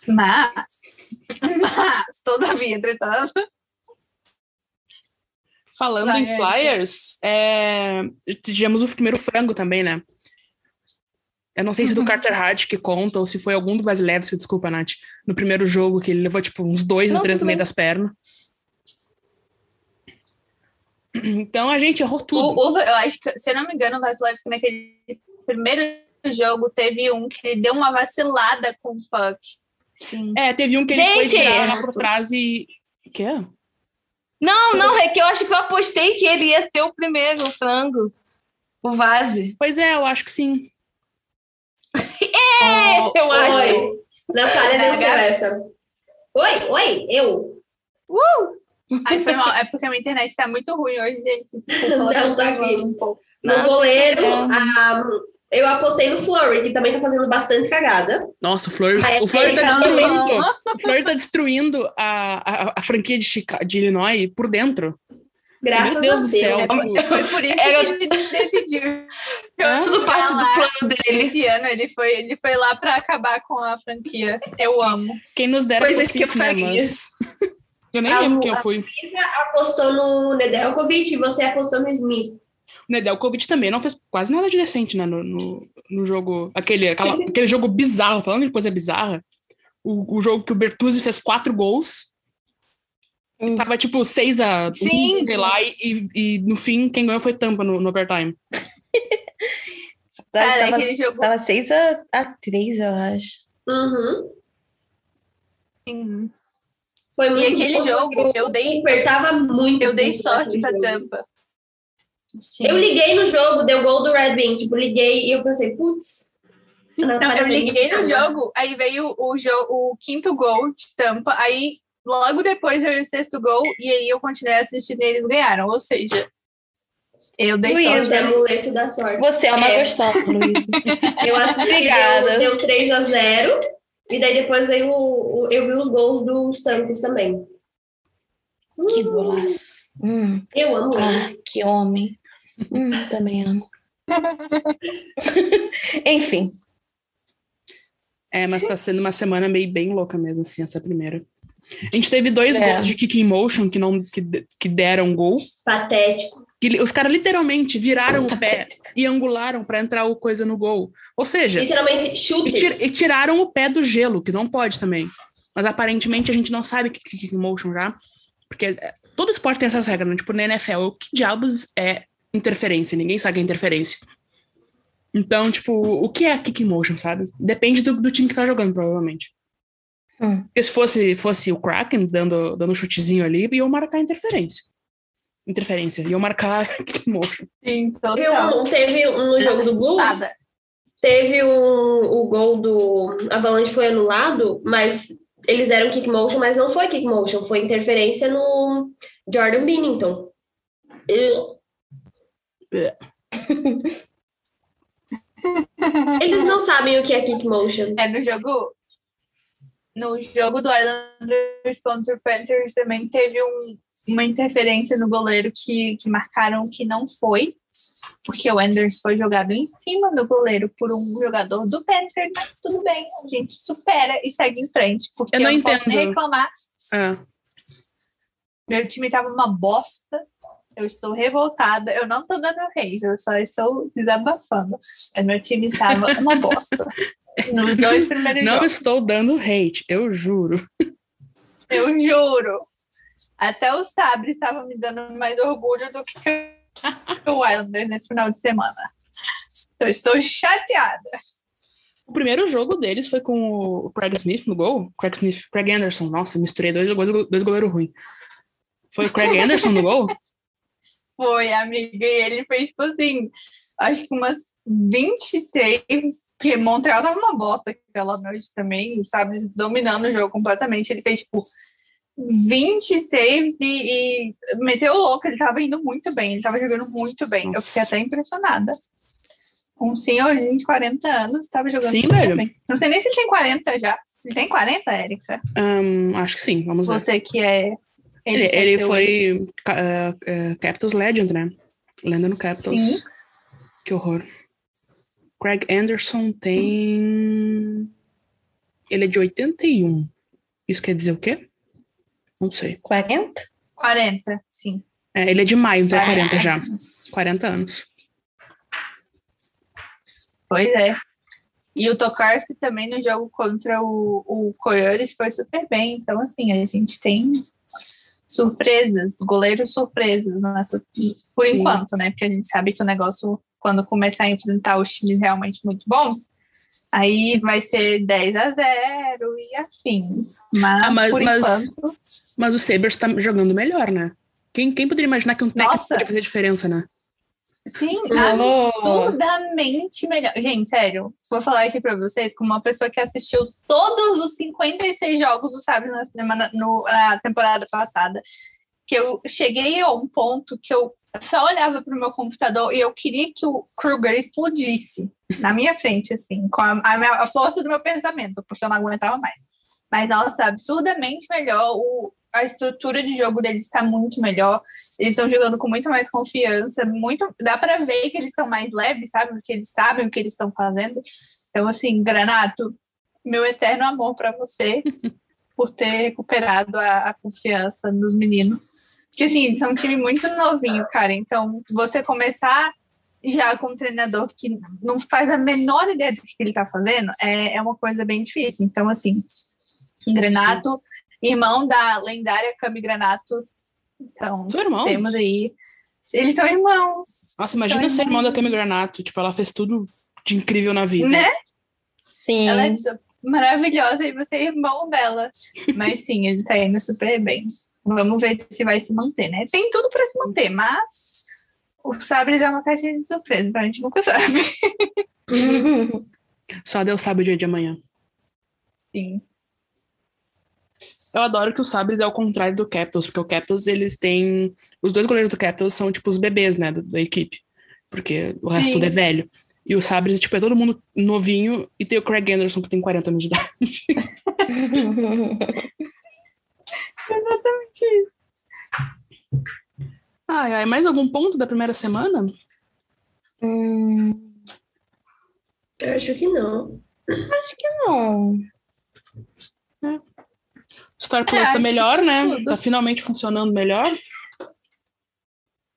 Mas, mas, todavia, entretanto. Falando em Flyers, é... tivemos o primeiro frango também, né? Eu não sei se do uhum. (laughs) Carter Hart que conta, ou se foi algum do Vasilevski, desculpa, Nath, no primeiro jogo, que ele levou, tipo, uns dois não, ou três no meio das pernas. (clears throat) Então a gente errou tudo. O, o, eu acho que, se eu não me engano, o Vasilevski naquele primeiro jogo teve um que ele deu uma vacilada com o puck. Sim. É, teve um que ele foi Gente! tirar lá por trás e. O quê? Não, não, é que eu acho que eu apostei que ele ia ser o primeiro, o frango. O vase. Pois é, eu acho que sim. (laughs) Oh, Eu acho. Oi. Natália venceu Gabs? essa. Oi, oi, eu. Ai, foi mal. É porque a minha internet tá muito ruim hoje, gente. Não, tá aqui. um pouco. No Nossa, goleiro, a- eu apostei no Flurry, que também tá fazendo bastante cagada. Nossa, o Flurry, o Flurry tá destruindo. O Flurry tá destruindo a, a, a franquia de, Chica, de Illinois por dentro. Graças Meu Deus a do Deus. céu. É, foi por isso Era- que ele decidiu. Hã? Tudo parte do plano dele. Esse ano ele foi, ele foi lá pra acabar com a franquia. Eu amo. Quem nos dera Coisas fosse que eu isso, faria. (laughs) Eu nem Ah, lembro o- quem eu a- fui. Isa apostou no Nedeljkovic e você apostou no Smith. O Nedeljkovic também não fez quase nada de decente, né, no, no, no jogo. Aquele, aquela- (laughs) aquele jogo bizarro, falando de coisa bizarra. O, o jogo que o Bertuzzi fez quatro gols. Hum. Tava tipo 6 a 1, Sim. sei lá, e, e- e no fim quem ganhou foi Tampa no, no overtime. Cara, tava, aquele jogo. tava 6 a, a 3, eu acho. Uhum. Sim. Foi muito E aquele jogo, eu dei, Apertava muito. eu dei sorte pra. Tampa. Sim. Eu liguei no jogo, deu gol do Red Wings. Tipo, liguei e eu pensei, putz. Não, Natália eu liguei no jogo, aí veio o, jogo, o quinto gol de Tampa, aí logo depois veio o sexto gol, e aí eu continuei assistindo e eles ganharam. Ou seja, eu dei é sorte. amuleto da sorte. Você é uma É. gostosa, Luísa. (laughs) Eu assisti, Obrigada. deu, deu 3 a 0 E daí depois veio o, o- eu vi os gols dos tancos também. que golaço. Hum, Eu amo ele. ah, que homem. Hum, também amo. (laughs) Enfim. É, mas tá sendo uma semana meio bem louca mesmo, assim, essa primeira. A gente teve dois É. gols de kick in motion que, não, que, que deram gol. Patético. Que os caras literalmente viraram o pé e angularam pra entrar o coisa no gol. Ou seja, Literalmente, e, chutes. tir- e tiraram o pé do gelo, que não pode também. Mas aparentemente a gente não sabe o que é kick motion já. Porque é, todo esporte tem essas regras, né? Tipo, na NFL, o que diabos é interferência? Ninguém sabe o que é interferência. Então, tipo, o que é kick motion, sabe? Depende do, do time que tá jogando, provavelmente. Hum. Porque se fosse, fosse o Kraken dando, dando um chutezinho ali, iam marcar interferência. Interferência. Iam marcar kick in motion. Sim, Teve um, teve um no jogo do Blues, teve um, o gol do Avalanche foi anulado, mas eles deram kick motion, mas não foi kick motion, foi interferência no Jordan Binnington. Eu- (laughs) Eles não sabem o que é kick motion. É no jogo. No jogo do Islanders contra o Panthers também teve um- uma interferência no goleiro que, que marcaram que não foi, porque o Anders foi jogado em cima do goleiro por um jogador do Panthers, mas tudo bem, a gente supera e segue em frente, porque Eu não posso entendo. nem reclamar. É. Meu time tava uma bosta. Eu estou revoltada. Eu não tô dando hate, eu só estou desabafando. Mas meu time estava uma bosta. (laughs) Nos dois primeiros Não jogos. estou dando hate, eu juro. Eu juro. Até o Sabre estava me dando mais orgulho do que (laughs) o Islanders nesse final de semana. Eu estou chateada. O primeiro jogo deles foi com o Craig Smith no gol. Craig Smith, Craig Anderson. Nossa, misturei dois, dois, dois goleiros ruins. Foi o Craig (laughs) Anderson no gol? Foi, amiga, e ele fez, tipo assim, acho que umas 20 saves, porque Montreal tava uma bosta aquela noite também, sabe, dominando o jogo completamente. Ele fez, tipo, 20 saves e, e meteu o louco, ele tava indo muito bem, ele tava jogando muito bem. Eu Nossa. fiquei até impressionada. Um senhorzinho de 40 anos, tava jogando Sim, muito velho. bem. Não sei nem se ele tem 40 já. Ele tem 40, Érica? Ahn, acho que sim, vamos ver. Você que é. Ele, ele ex. foi é, é, Capitals Legend, né? Lenda no Capitals. Sim. Que horror. Craig Anderson tem. Ele é de 81. Isso quer dizer o quê? Não sei. 40? 40, sim. É, ele é de maio, então é 40 40 já. anos. 40 anos. Pois é. E o Tokarski também no jogo contra o, o Coyotes foi super bem. Então, assim, a gente tem surpresas, goleiros surpresas nessa, por Sim. enquanto, né? Porque a gente sabe que o negócio, quando começar a enfrentar os times realmente muito bons, Aí vai ser 10 a 0 e afins. Mas, Ah, mas- por mas- enquanto. Mas o Sabres tá jogando melhor, né? Quem, quem poderia imaginar que um técnico Nossa. poderia fazer diferença, né? Sim, Oh. absurdamente melhor. Gente, sério, vou falar aqui pra vocês como uma pessoa que assistiu todos os 56 jogos do Sabres na, semana, no- na temporada passada. Que eu cheguei a um ponto que eu só olhava pro meu computador e eu queria que o Kruger explodisse na minha frente, assim, com a, a minha- a força do meu pensamento, porque eu não aguentava mais. Mas, nossa, absurdamente melhor. O, a estrutura de jogo deles está muito melhor. Eles estão jogando com muito mais confiança. Muito, dá para ver que eles estão mais leves, sabe? Porque eles sabem o que eles estão fazendo. Então, assim, Granato, meu eterno amor para você (laughs) por ter recuperado a, a confiança nos meninos. Porque, assim, eles são um time muito novinho, cara. Então, você começar já com um treinador que não faz a menor ideia do que ele tá fazendo é, é uma coisa bem difícil. Então, assim, Granato, irmão da lendária Cami Granato. Então, São irmãos. temos aí. Eles são irmãos, Nossa, imagina São ser irmão da. Cami Granato. Tipo, ela fez tudo de incrível na vida. né? Sim. Ela é maravilhosa e você é irmão dela. Mas sim, ele tá indo super bem. Vamos ver se vai se manter, né? Tem tudo para se manter, mas o Sabres é uma caixinha de surpresa, então a gente nunca sabe. (laughs) Só Deus sabe o dia de amanhã. Sim. Eu adoro que o Sabres é o contrário do Capitals, porque o Capitals, eles têm... Os dois goleiros do Capitals são, tipo, os bebês, né, da, da equipe. Porque o resto Sim. tudo é velho. E o Sabres, tipo, é todo mundo novinho e tem o Craig Anderson, que tem 40 anos de idade. (laughs) (laughs) Ai, ai, mais algum ponto da primeira semana? Hum, Eu acho que não. acho que não. Star Plus É, tá acho que melhor, né? tudo. Tá finalmente funcionando melhor.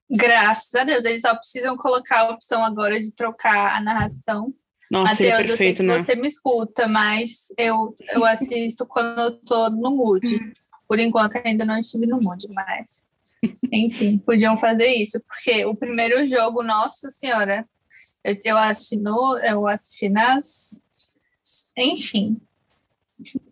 Graças a Deus, eles só precisam colocar a opção agora de trocar a narração. Nossa, seria Matheus, eu sei perfeito, que né? você me escuta, mas eu, eu assisto quando eu tô no mood. Por enquanto ainda não estive no mood, mas enfim, podiam fazer isso, porque o primeiro jogo, nossa senhora, eu, eu assisti no, eu assisti nas, enfim.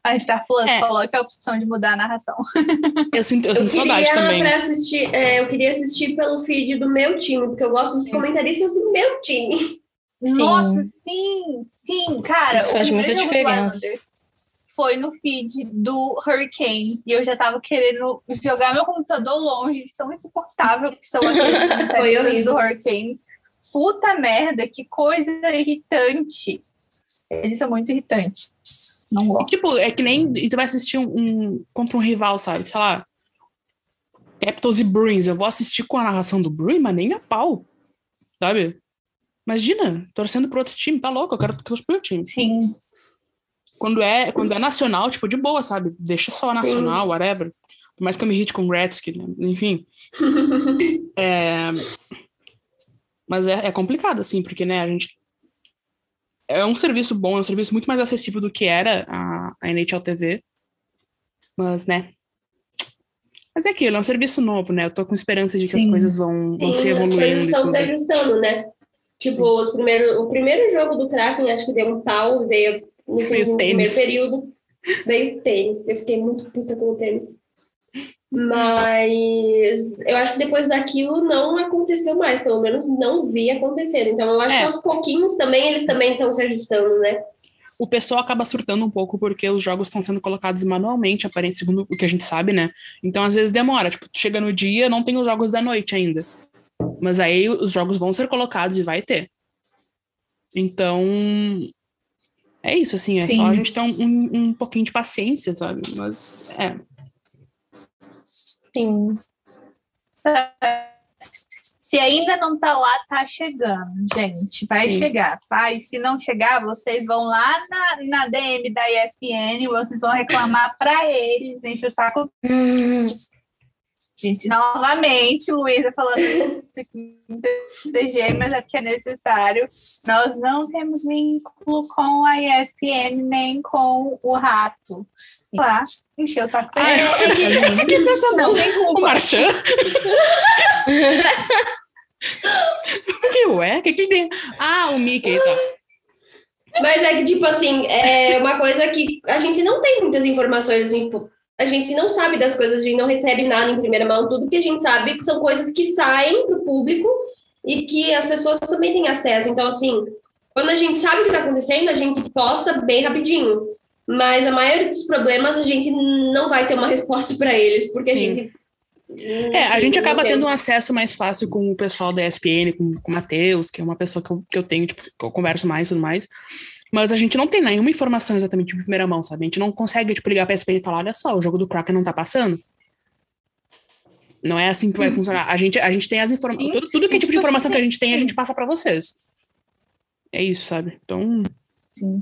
A Star Plus É. coloca a opção de mudar a narração. (laughs) Eu sinto, eu Eu sinto saudade queria também. assistir, é, eu queria assistir pelo feed do meu time, porque eu gosto dos comentaristas do meu time. Nossa, sim, sim, cara. Isso faz muita diferença. Islanders Foi no feed do Hurricanes e eu já tava querendo jogar meu computador longe, tão insuportável que são aqueles (laughs) horrível. do Hurricanes. Puta merda, que coisa irritante. Eles são muito irritantes. Não E, gosto. tipo, é que nem. E tu vai assistir um, um- contra um rival, sabe? Sei lá. Capitals e Bruins. Eu vou assistir com a narração do Bruins, mas nem a pau. Sabe? Imagina, torcendo pro outro time, tá louco? Eu quero torcer pro meu time. Sim. Quando é, quando é nacional, tipo, de boa, sabe? Deixa só nacional, whatever. Por mais que eu me irrite com o Gretzky, né? enfim. (laughs) É, Mas é, é complicado, assim, porque, né, a gente. É um serviço bom, é um serviço muito mais acessível do que era a, a NHL TV. Mas, né. Mas é aquilo, é um serviço novo, né? Eu tô com esperança de que as Sim. coisas vão, vão se Sim, as coisas evoluindo. estão se ajustando, né? Tipo, os primeiros, o primeiro jogo do Kraken, acho que deu um pau, veio no fim do primeiro período. Veio tênis. Eu fiquei muito puta com o tênis. Mas eu acho que depois daquilo não aconteceu mais, pelo menos não vi acontecendo. Então eu acho É. que aos pouquinhos também eles também estão se ajustando, né? o pessoal acaba surtando um pouco porque os jogos estão sendo colocados manualmente, aparente, segundo o que a gente sabe, né? Então, às vezes demora. Tipo, chega no dia, não tem os jogos da noite ainda. Mas aí os jogos vão ser colocados e vai ter. Então, é isso, assim. É Sim. só a gente ter um, um, um pouquinho de paciência, sabe? Mas, é. Sim. Se ainda não tá lá, tá chegando, gente. Vai Sim. chegar, tá? E se não chegar, vocês vão lá na, na DM da ESPN, vocês vão reclamar pra eles, enche o saco. Hum, Gente, novamente, Luísa falando DG, mas é porque é necessário. Nós não temos vínculo com a ESPN nem com o rato. Lá, encheu o saco. eles. eu fiquei tem O culpa. Marchand? Fiquei, (laughs) ué, o que que tem? Ah, o Mickey, tá. Mas é que, tipo assim, é uma coisa que a gente não tem muitas informações, assim, tipo, a gente não sabe das coisas, a gente não recebe nada em primeira mão, tudo que a gente sabe são coisas que saem para o público e que as pessoas também têm acesso. Então, assim, quando a gente sabe o que está acontecendo, a gente posta bem rapidinho. Mas a maioria dos problemas a gente não vai ter uma resposta para eles, porque Sim. a gente. É, a gente acaba tendo um acesso mais fácil com o pessoal da ESPN, com, com o Matheus, que é uma pessoa que eu, que eu tenho, tipo, que eu converso mais e tudo mais. Mas a gente não tem nenhuma informação exatamente de primeira mão, sabe? A gente não consegue, tipo, ligar pra ESPN e falar, olha só, o jogo do Kraken não tá passando. Não é assim que vai funcionar. A gente, a gente tem as informações. Tudo, tudo que é tipo de informação que a gente tem, a gente passa pra vocês. É isso, sabe? Então, Sim.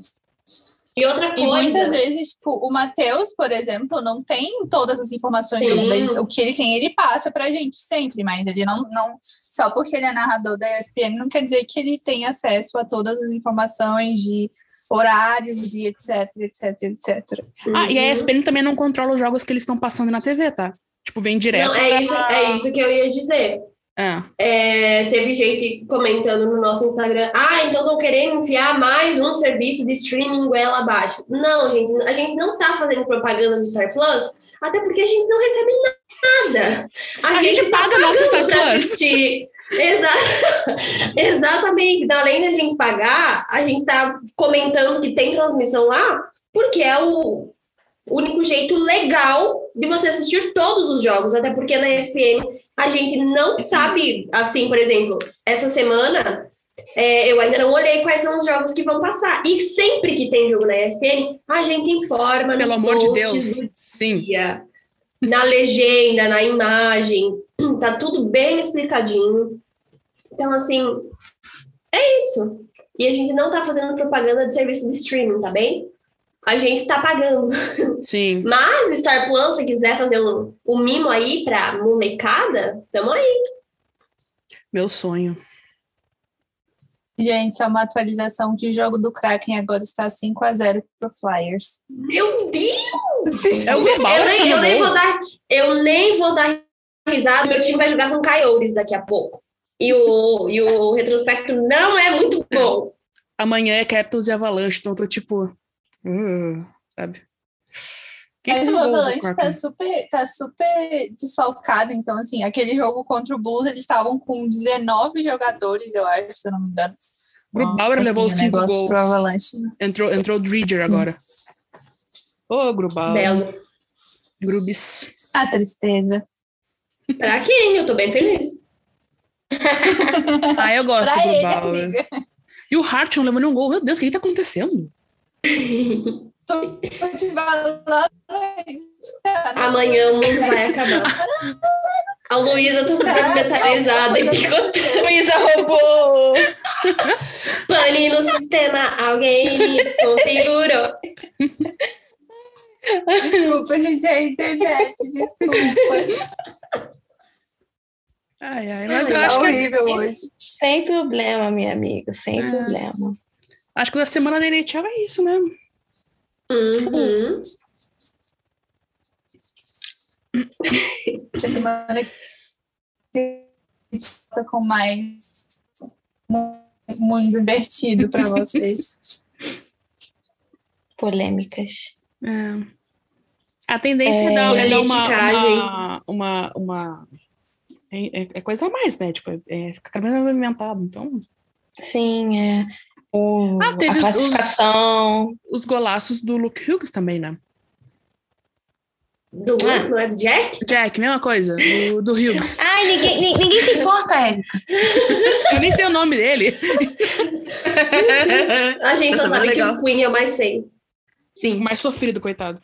E outra E coisa. muitas vezes, tipo, o Matheus, por exemplo, não tem todas as informações do Sim. mundo. Ele- O que ele tem, ele passa pra gente sempre, mas ele não, não. Só porque ele é narrador da ESPN, não quer dizer que ele tem acesso a todas as informações de horários e etc, etc, etc. Ah, e a Uhum. ESPN também não controla os jogos que eles estão passando na TV, tá? Tipo, vem direto. Não, é isso, é isso que eu ia dizer. É. É, teve gente comentando no nosso Instagram, ah, então estão querendo enfiar mais um serviço de streaming goela abaixo. Não, gente, a gente não tá fazendo propaganda do Star Plus, até porque a gente não recebe nada. A gente tá paga nosso Star Plus. assistir. Exa (laughs) Exatamente. Além da gente pagar, a gente tá comentando que tem transmissão lá, porque é o único jeito legal de você assistir todos os jogos, até porque na ESPN a gente não sabe, assim, por exemplo, essa semana é, eu ainda não olhei quais são os jogos que vão passar. E sempre que tem jogo na ESPN, a gente informa Pelo nos amor de Deus. Sim. dia, na legenda, na imagem, (clears throat) tá tudo bem explicadinho. Então, assim, é isso. E a gente não tá fazendo propaganda de serviço de streaming, tá bem? A gente tá pagando. Sim. Mas Star Plus, se quiser fazer um, um mimo aí pra molecada, tamo aí. Meu sonho. Gente, só uma atualização que o jogo do Kraken agora está 5 a 0 pro Flyers. Meu Deus! É o global Eu nem, eu nem vou dar, eu nem vou dar risada. Meu time vai jogar com Coyotes daqui a pouco. E o, e o retrospecto não é muito bom. Amanhã é Capitals e Avalanche, então eu tô tipo. Uh, sabe? Quem que Mas tá o Avalanche tá super, tá super desfalcado, então, assim, aquele jogo contra o Blues, eles estavam com 19 jogadores, eu acho, se eu não me engano. Grubauer Assim, levou o cinco negócio gols. pro Avalanche. Entrou, entrou o Dridger agora. Ô, Grubauer. Belo. Grubis. Ah, tristeza. Pra quem? Eu tô bem feliz. Ah, eu gosto (laughs) Pra do amiga. E o Hart não levou nenhum gol. Meu Deus, o que que tá acontecendo? Tô Amanhã o mundo vai acabar. A Luísa tá super mentalizada. Luísa roubou! Pane no sistema, alguém me desconfigurou. Desculpa, gente, é a internet, desculpa. Ai, ai. Mas eu Tá acho que, horrível hoje. Sem problema, minha amiga, sem É. problema. Acho que da semana da NHL é isso, né? Uhum. Semana que a gente com mais mu- mundo invertido para vocês. (laughs) Polêmicas. É. A tendência é, dar, é dar uma, uma, uma, uma- é, é- é coisa a mais, né? Tipo, é, é, fica cada vez mais movimentado. Então, Sim, é. O, Ah, teve a os- classificação. os golaços do Luke Hughes também, né? Do, Ah. Não é do Jack? Jack, mesma coisa, do, do Hughes. (laughs) Ai, ninguém, ni- ninguém se importa, Érica. Eu nem sei o nome dele. A gente Essa só sabe que legal. o Queen é o mais feio. O Sim. mais sofrido, coitado.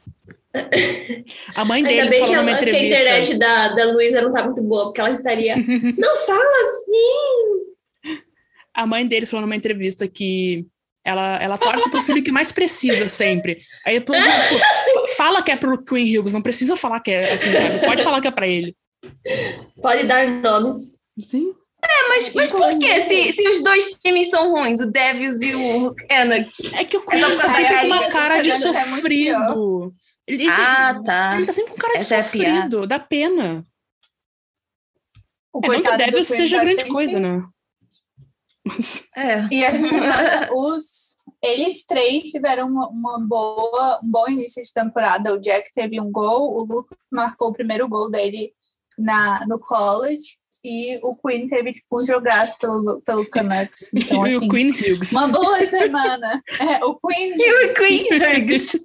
(laughs) A mãe Ainda dele que falou a, numa que a entrevista. internet da, da Luísa não tá muito boa, porque ela estaria. (laughs) não fala assim! A mãe dele falou numa entrevista que ela, ela torce pro filho que mais precisa sempre. Aí tipo, fa- fala que é pro Queen Hughes, não precisa falar que é assim, sabe? Pode falar que é pra ele. Pode dar nomes. Sim. Mas, mas por quê? Se, se os dois times são ruins, o Devils e o Canucks. É que o Queen tá sempre com uma cara de tá muito sofrido. Ele, ele- Ah, tá. ele tá sempre com cara de Essa é sofrido, dá pena. O É, não que o Devils seja tá grande sempre- coisa, né? Mas, É. E essa semana, (laughs) os, eles três tiveram uma, uma boa, um bom início de temporada. O Jack teve um gol, o Luke marcou o primeiro gol dele na, no college e o Queen teve tipo um jogaço pelo, pelo Canucks. Então, e assim, o Queen Hughes. uma boa semana. É, o Queen E o Queen Hughes. (laughs)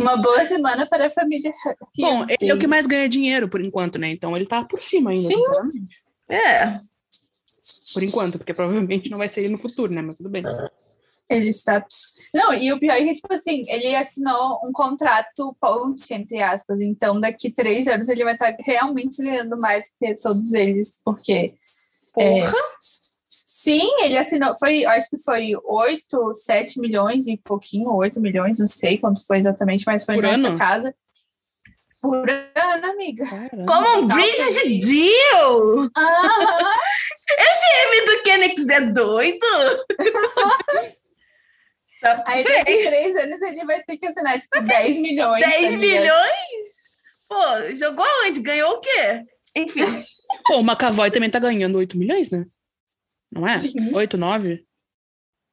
Uma boa semana para a família. Bom, ele é o que mais ganha dinheiro por enquanto, né? Então ele tá por cima ainda. Sim. sinceramente. É. Por enquanto, porque provavelmente não vai ser ele no futuro, né? Mas tudo bem. Ele está. Não, e o pior é que, tipo assim, ele assinou um contrato ponte, entre aspas. Então, daqui três anos ele vai estar realmente ganhando mais que todos eles, porque. é, Porra. sim, ele assinou, foi, acho que foi 8, 7 milhões e pouquinho, 8 milhões, não sei quanto foi exatamente, mas foi Por nessa ano? casa. Por ano, amiga. Caramba. Como um Tá, British foi. Deal! Aham. (laughs) GM do Kennex é doido? (laughs) tá Aí bem. daqui três anos ele vai ter que assinar, tipo, 10 milhões. 10 tá milhões? Pô, jogou onde? Ganhou o quê? Enfim. (laughs) Pô, o McAvoy também tá ganhando 8 milhões, né? Não é? Sim. 8, 9?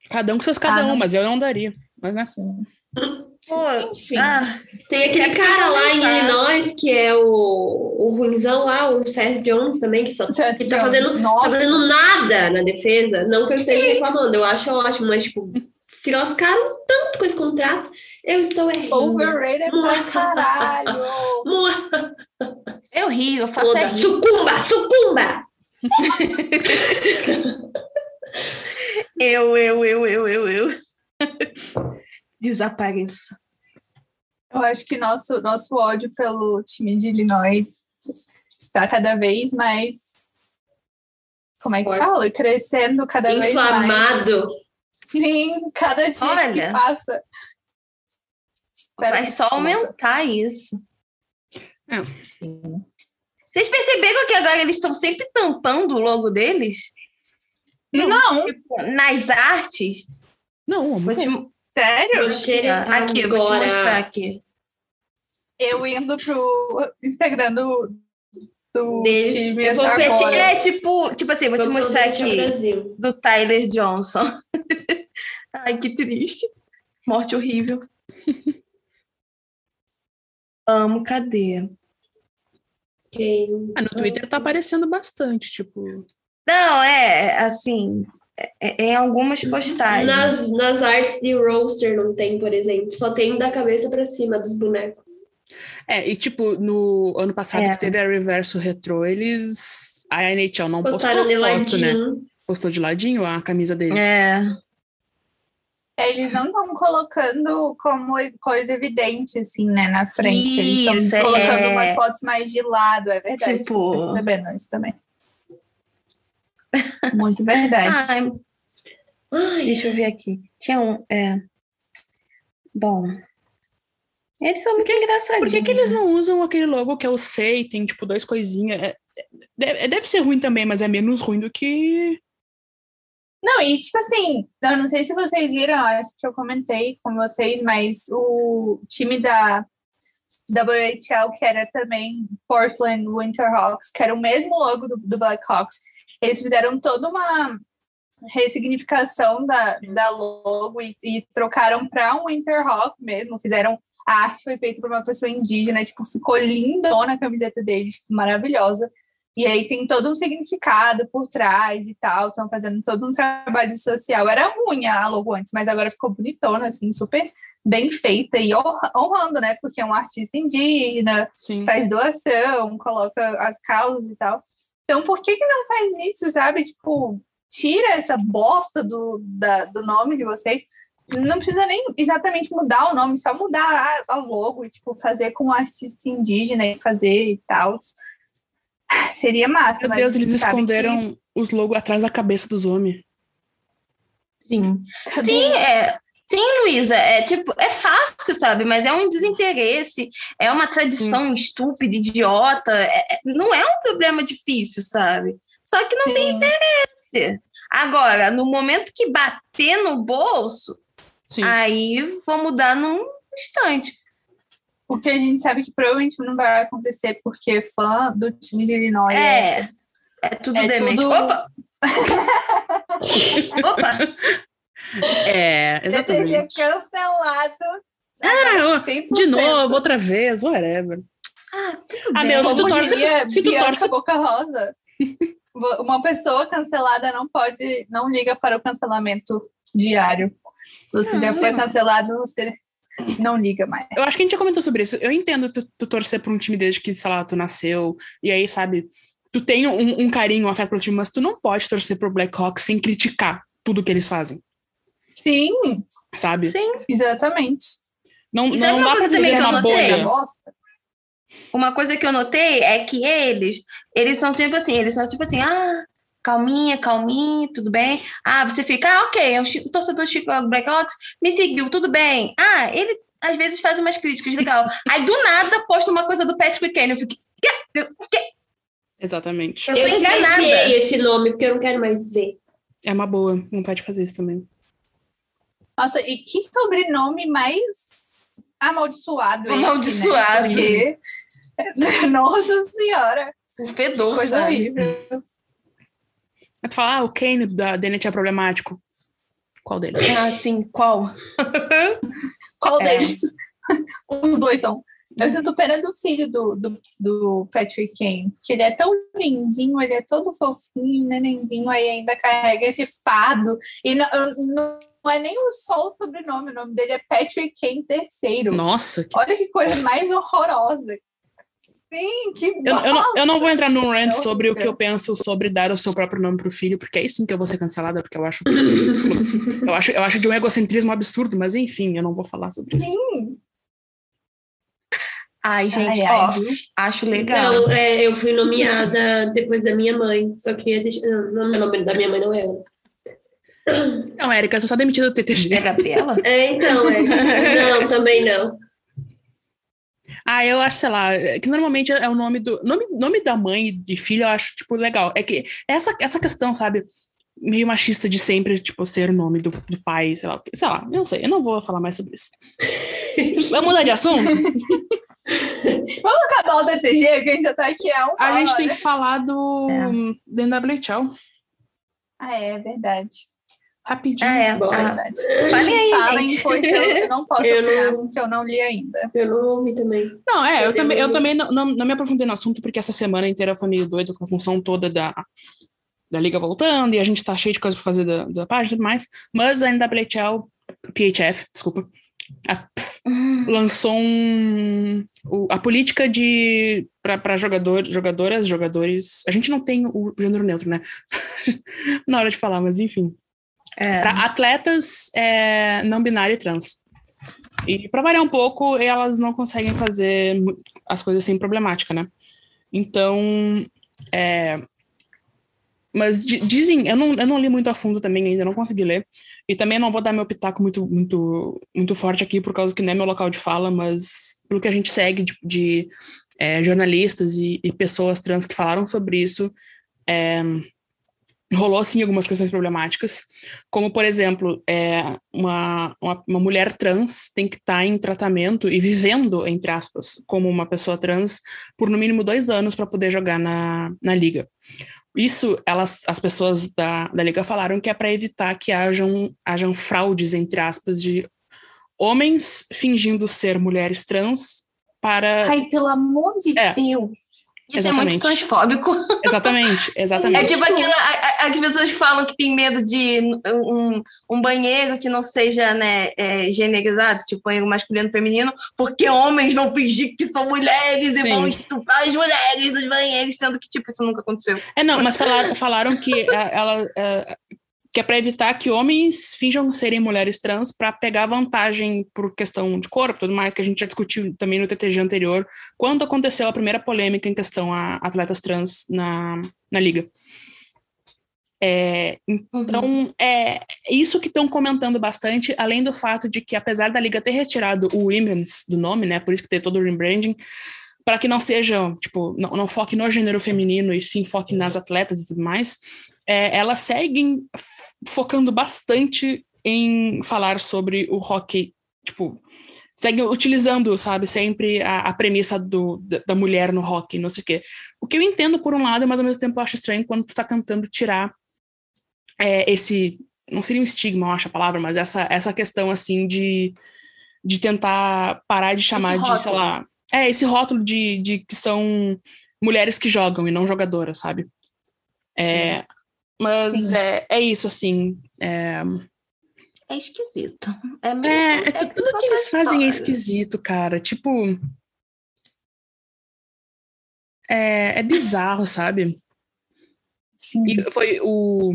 Cada um com seus cada Ah, um, mas eu não daria. Mas né? Sim. Pô, Enfim. ah, Tem aquele cara lá em. Illinois que é o, o ruinzão lá, o Seth Jones também, que só Seth que tá Jones, fazendo, tá fazendo nada na defesa. Não que eu esteja reclamando, eu acho ótimo, mas tipo, se lascaram tanto com esse contrato, eu estou errando. Overrated pra caralho. (laughs) Eu ri, eu faço é. Sucumba, sucumba! (laughs) Eu, eu, eu, eu, eu, eu. (laughs) Desapareça. Eu acho que nosso, nosso ódio pelo time de Illinois está cada vez mais. Como é que Forte. fala? Crescendo cada vez mais. Inflamado. Sim, cada dia Olha. que passa. Espero Vai que só aumentar isso. É. Sim. Vocês perceberam que agora eles estão sempre tampando o logo deles? Não, Tipo, nas artes? Não, te, sério? Você aqui, eu vou te mostrar aqui. Eu indo pro Instagram do, do Dele. time Eu vou agora. É, ti- é tipo, tipo assim, vou te mostrar aqui do Tyler Johnson. (laughs) Ai, que triste. Morte horrível. (laughs) Amo, cadê? Quem- Ah, no Twitter tá aparecendo bastante, tipo. Não, é assim, em algumas postagens. Nas, nas artes de roster não tem, por exemplo. Só tem da cabeça pra cima dos bonecos. É, e tipo, no ano passado É. que teve a Reverso Retro, eles. A NHL não Postaram de postou foto, né? ladinho. Postou de ladinho a camisa deles. É, Eles não estão colocando como coisa evidente, assim, né, na frente. Eles Isso, estão é. colocando umas fotos mais de lado, é verdade. Tipo- percebendo isso também. Muito verdade. Ai, Ai, deixa eu ver aqui. Tinha um. É. Bom. Eles são muito engraçadinhos. Por que, que eles né? não usam aquele logo que é o C e tem, tipo, dois coisinhas? É- é- deve, deve ser ruim também, mas é menos ruim do que. Não, e tipo assim, eu não sei se vocês viram, acho que eu comentei com vocês, mas o time da WHL, que era também Portland Winterhawks, que era o mesmo logo do, do Blackhawks, eles fizeram toda uma ressignificação da, da logo e, e trocaram para um Winterhawk mesmo, fizeram a arte foi feita por uma pessoa indígena, tipo, ficou lindona a camiseta deles, tipo, maravilhosa. E aí tem todo um significado por trás e tal, estão fazendo todo um trabalho social. Era ruim a logo antes, mas agora ficou bonitona, assim, super bem feita e honra- honrando, né? Porque é um artista indígena, Sim. faz doação, coloca as causas e tal. Então, por que que não faz isso, sabe? Tipo, tira essa bosta do, da- do nome de vocês. Não precisa nem exatamente mudar o nome, só mudar a, a logo, tipo, fazer com um artista indígena e fazer e tal. (sighs) Seria massa. Meu Deus, eles sabe que- esconderam os logos atrás da cabeça dos homens. Sim. Cadê? Sim, é. Sim, Luísa, é tipo, é fácil, sabe? Mas é um desinteresse, é uma tradição estúpida, idiota. é- é- não é um problema difícil, sabe? Só que não tem Sim. interesse. Agora, no momento que bater no bolso, Sim. aí vou mudar num instante. Porque a gente sabe que provavelmente não vai acontecer, porque fã do time de Illinois É, é tudo É demente. tudo- Opa! (laughs) Opa! É, (laughs) exatamente. Cancelado. Ah, eu- 100%. de novo, outra vez, whatever. Ah, tudo Ah, bem. meu, se tu torce- diria se tu torce- Boca Rosa, (laughs) uma pessoa cancelada não pode, não liga para o cancelamento diário. Você já foi cancelado, você não liga mais. Eu acho que a gente já comentou sobre isso. Eu entendo tu, tu torcer por um time desde que, sei lá, tu nasceu, e aí, sabe, tu tem um, um carinho, um afeto pelo time, mas tu não pode torcer pro Blackhawks sem criticar tudo que eles fazem, Sim, sabe? Sim. exatamente. Não, E sabe não uma dá pra viver que eu uma notei? bolha. Uma coisa que eu notei é que eles, eles são tipo assim, eles são tipo assim, ah, calminha, calminha, tudo bem. Ah, você fica, ah, ok, é o Chi- o torcedor Chicago Blackhawks me seguiu, tudo bem. Ah, ele às vezes faz umas críticas, legal. Aí do nada posta uma coisa do Patrick Kane, eu fico, "Quê? Quê?" Exatamente. eu Eu sou enganada. silenciei esse nome porque eu não quero mais ver. É uma boa vontade de fazer isso também. Nossa, e que sobrenome mais amaldiçoado esse, né? Amaldiçoado. Porque- (laughs) Nossa Senhora, O fedor, coisa sabe? horrível. Aí tu fala, ah, o Kane da DNT é problemático. Qual deles? Ah, sim, qual? Qual É. deles? (laughs) Os dois são. Eu sinto pena do filho do, do, do Patrick Kane, que ele é tão lindinho, ele é todo fofinho, nenenzinho, aí ainda carrega esse fardo. E não, não é nem só o sobrenome, o nome dele é Patrick Kane III. Nossa, que- Olha que coisa mais horrorosa. Sim, que eu, eu, não, eu não vou entrar num rant sobre o que é. eu penso sobre dar o seu próprio nome pro filho, porque aí sim que eu vou ser cancelada, porque eu acho. (laughs) eu, acho eu acho de um egocentrismo absurdo, mas enfim, eu não vou falar sobre isso. Sim. Ai, gente, Ai, ai, ó, viu? acho legal. Não, é, eu fui nomeada depois da minha mãe. Só queria deixar. Não, não, o nome da minha mãe não é ela. Não, Érica, tu tá demitida do TTG. É a Gabriela? É, então, é. Não, também não. Ah, eu acho, sei lá, é que normalmente é o nome do. Nome, nome da mãe e de filho eu acho, tipo, legal. É que essa, essa questão, sabe, meio machista de sempre, tipo, ser o nome do, do pai, sei lá, sei lá, eu não sei, eu não vou falar mais sobre isso. (laughs) Vamos mudar de assunto? Vamos acabar o DTG, que a gente já tá aqui há uma A gente tem hora. que falar do do NWHL. Ah, é verdade. Rapidinho. É. Bom. Ah, verdade. falem aí, Falem, gente. pois eu, eu não posso Eu opinar, não- porque eu não li ainda. Eu não ouvi também. Não, é, eu Eu também, eu também não, não, não me aprofundei no assunto, porque essa semana inteira foi meio doido com a função toda da, da Liga voltando, e a gente tá cheio de coisa pra fazer da, da página e tudo mais. Mas a NWHL, PHF, desculpa, a- (laughs) lançou um, o- a política de para jogador, jogadoras, jogadores. A gente não tem o gênero neutro, né? (laughs) Na hora de falar, mas enfim. É. Para atletas é, não binário e trans. E para variar um pouco, elas não conseguem fazer as coisas sem problemática, né? Então, é, mas di- dizem, eu não, eu não li muito a fundo também ainda, não consegui ler. E também não vou dar meu pitaco muito, muito, muito forte aqui, por causa que não é meu local de fala, mas pelo que a gente segue de, de, é, jornalistas e, e pessoas trans que falaram sobre isso, é, rolou sim algumas questões problemáticas, como por exemplo, é, uma, uma, uma mulher trans tem que estar em tratamento e vivendo, entre aspas, como uma pessoa trans por no mínimo dois anos para poder jogar na, na liga. Isso, elas, as pessoas da, da liga falaram que é para evitar que hajam, hajam fraudes, entre aspas, de homens fingindo ser mulheres trans para. Ai, pelo amor de É. Deus. Isso é muito exatamente. transfóbico. (laughs) Exatamente, exatamente. É tipo aquilo, a- a- as pessoas que falam que tem medo de um, um banheiro que não seja né, é, generalizado, tipo banheiro masculino e feminino, porque homens vão fingir que são mulheres e Sim. vão estuprar as mulheres dos banheiros, sendo que, tipo, isso nunca aconteceu. É, não, mas (laughs) falaram, falaram que é, ela é, que é para evitar que homens finjam serem mulheres trans para pegar vantagem por questão de corpo tudo mais, que a gente já discutiu também no TTG anterior, quando aconteceu a primeira polêmica em questão a atletas trans na, na liga. É, então, é isso que estão comentando bastante, além do fato de que, apesar da liga ter retirado o Women's do nome, né, por isso que tem todo o rebranding, para que não seja, tipo, não, não foque no gênero feminino e sim foque nas atletas e tudo mais, é, elas seguem focando bastante em falar sobre o hockey, tipo, seguem utilizando, sabe, sempre a, a premissa do, da, da mulher no hockey, não sei o quê. O que eu entendo por um lado, mas ao mesmo tempo eu acho estranho quando tu tá tentando tirar é, esse não seria um estigma, eu acho a palavra, mas essa, essa questão assim de, de tentar parar de chamar Esse de, sei rótulo. lá. É, esse rótulo de, de que são mulheres que jogam e não jogadoras, sabe? É, mas Sim. é, é isso, assim. É, É esquisito. É, meio, é, é tu- tudo que eles fazem é esquisito, cara. Tipo. É, é bizarro, sabe? Sim. E foi o,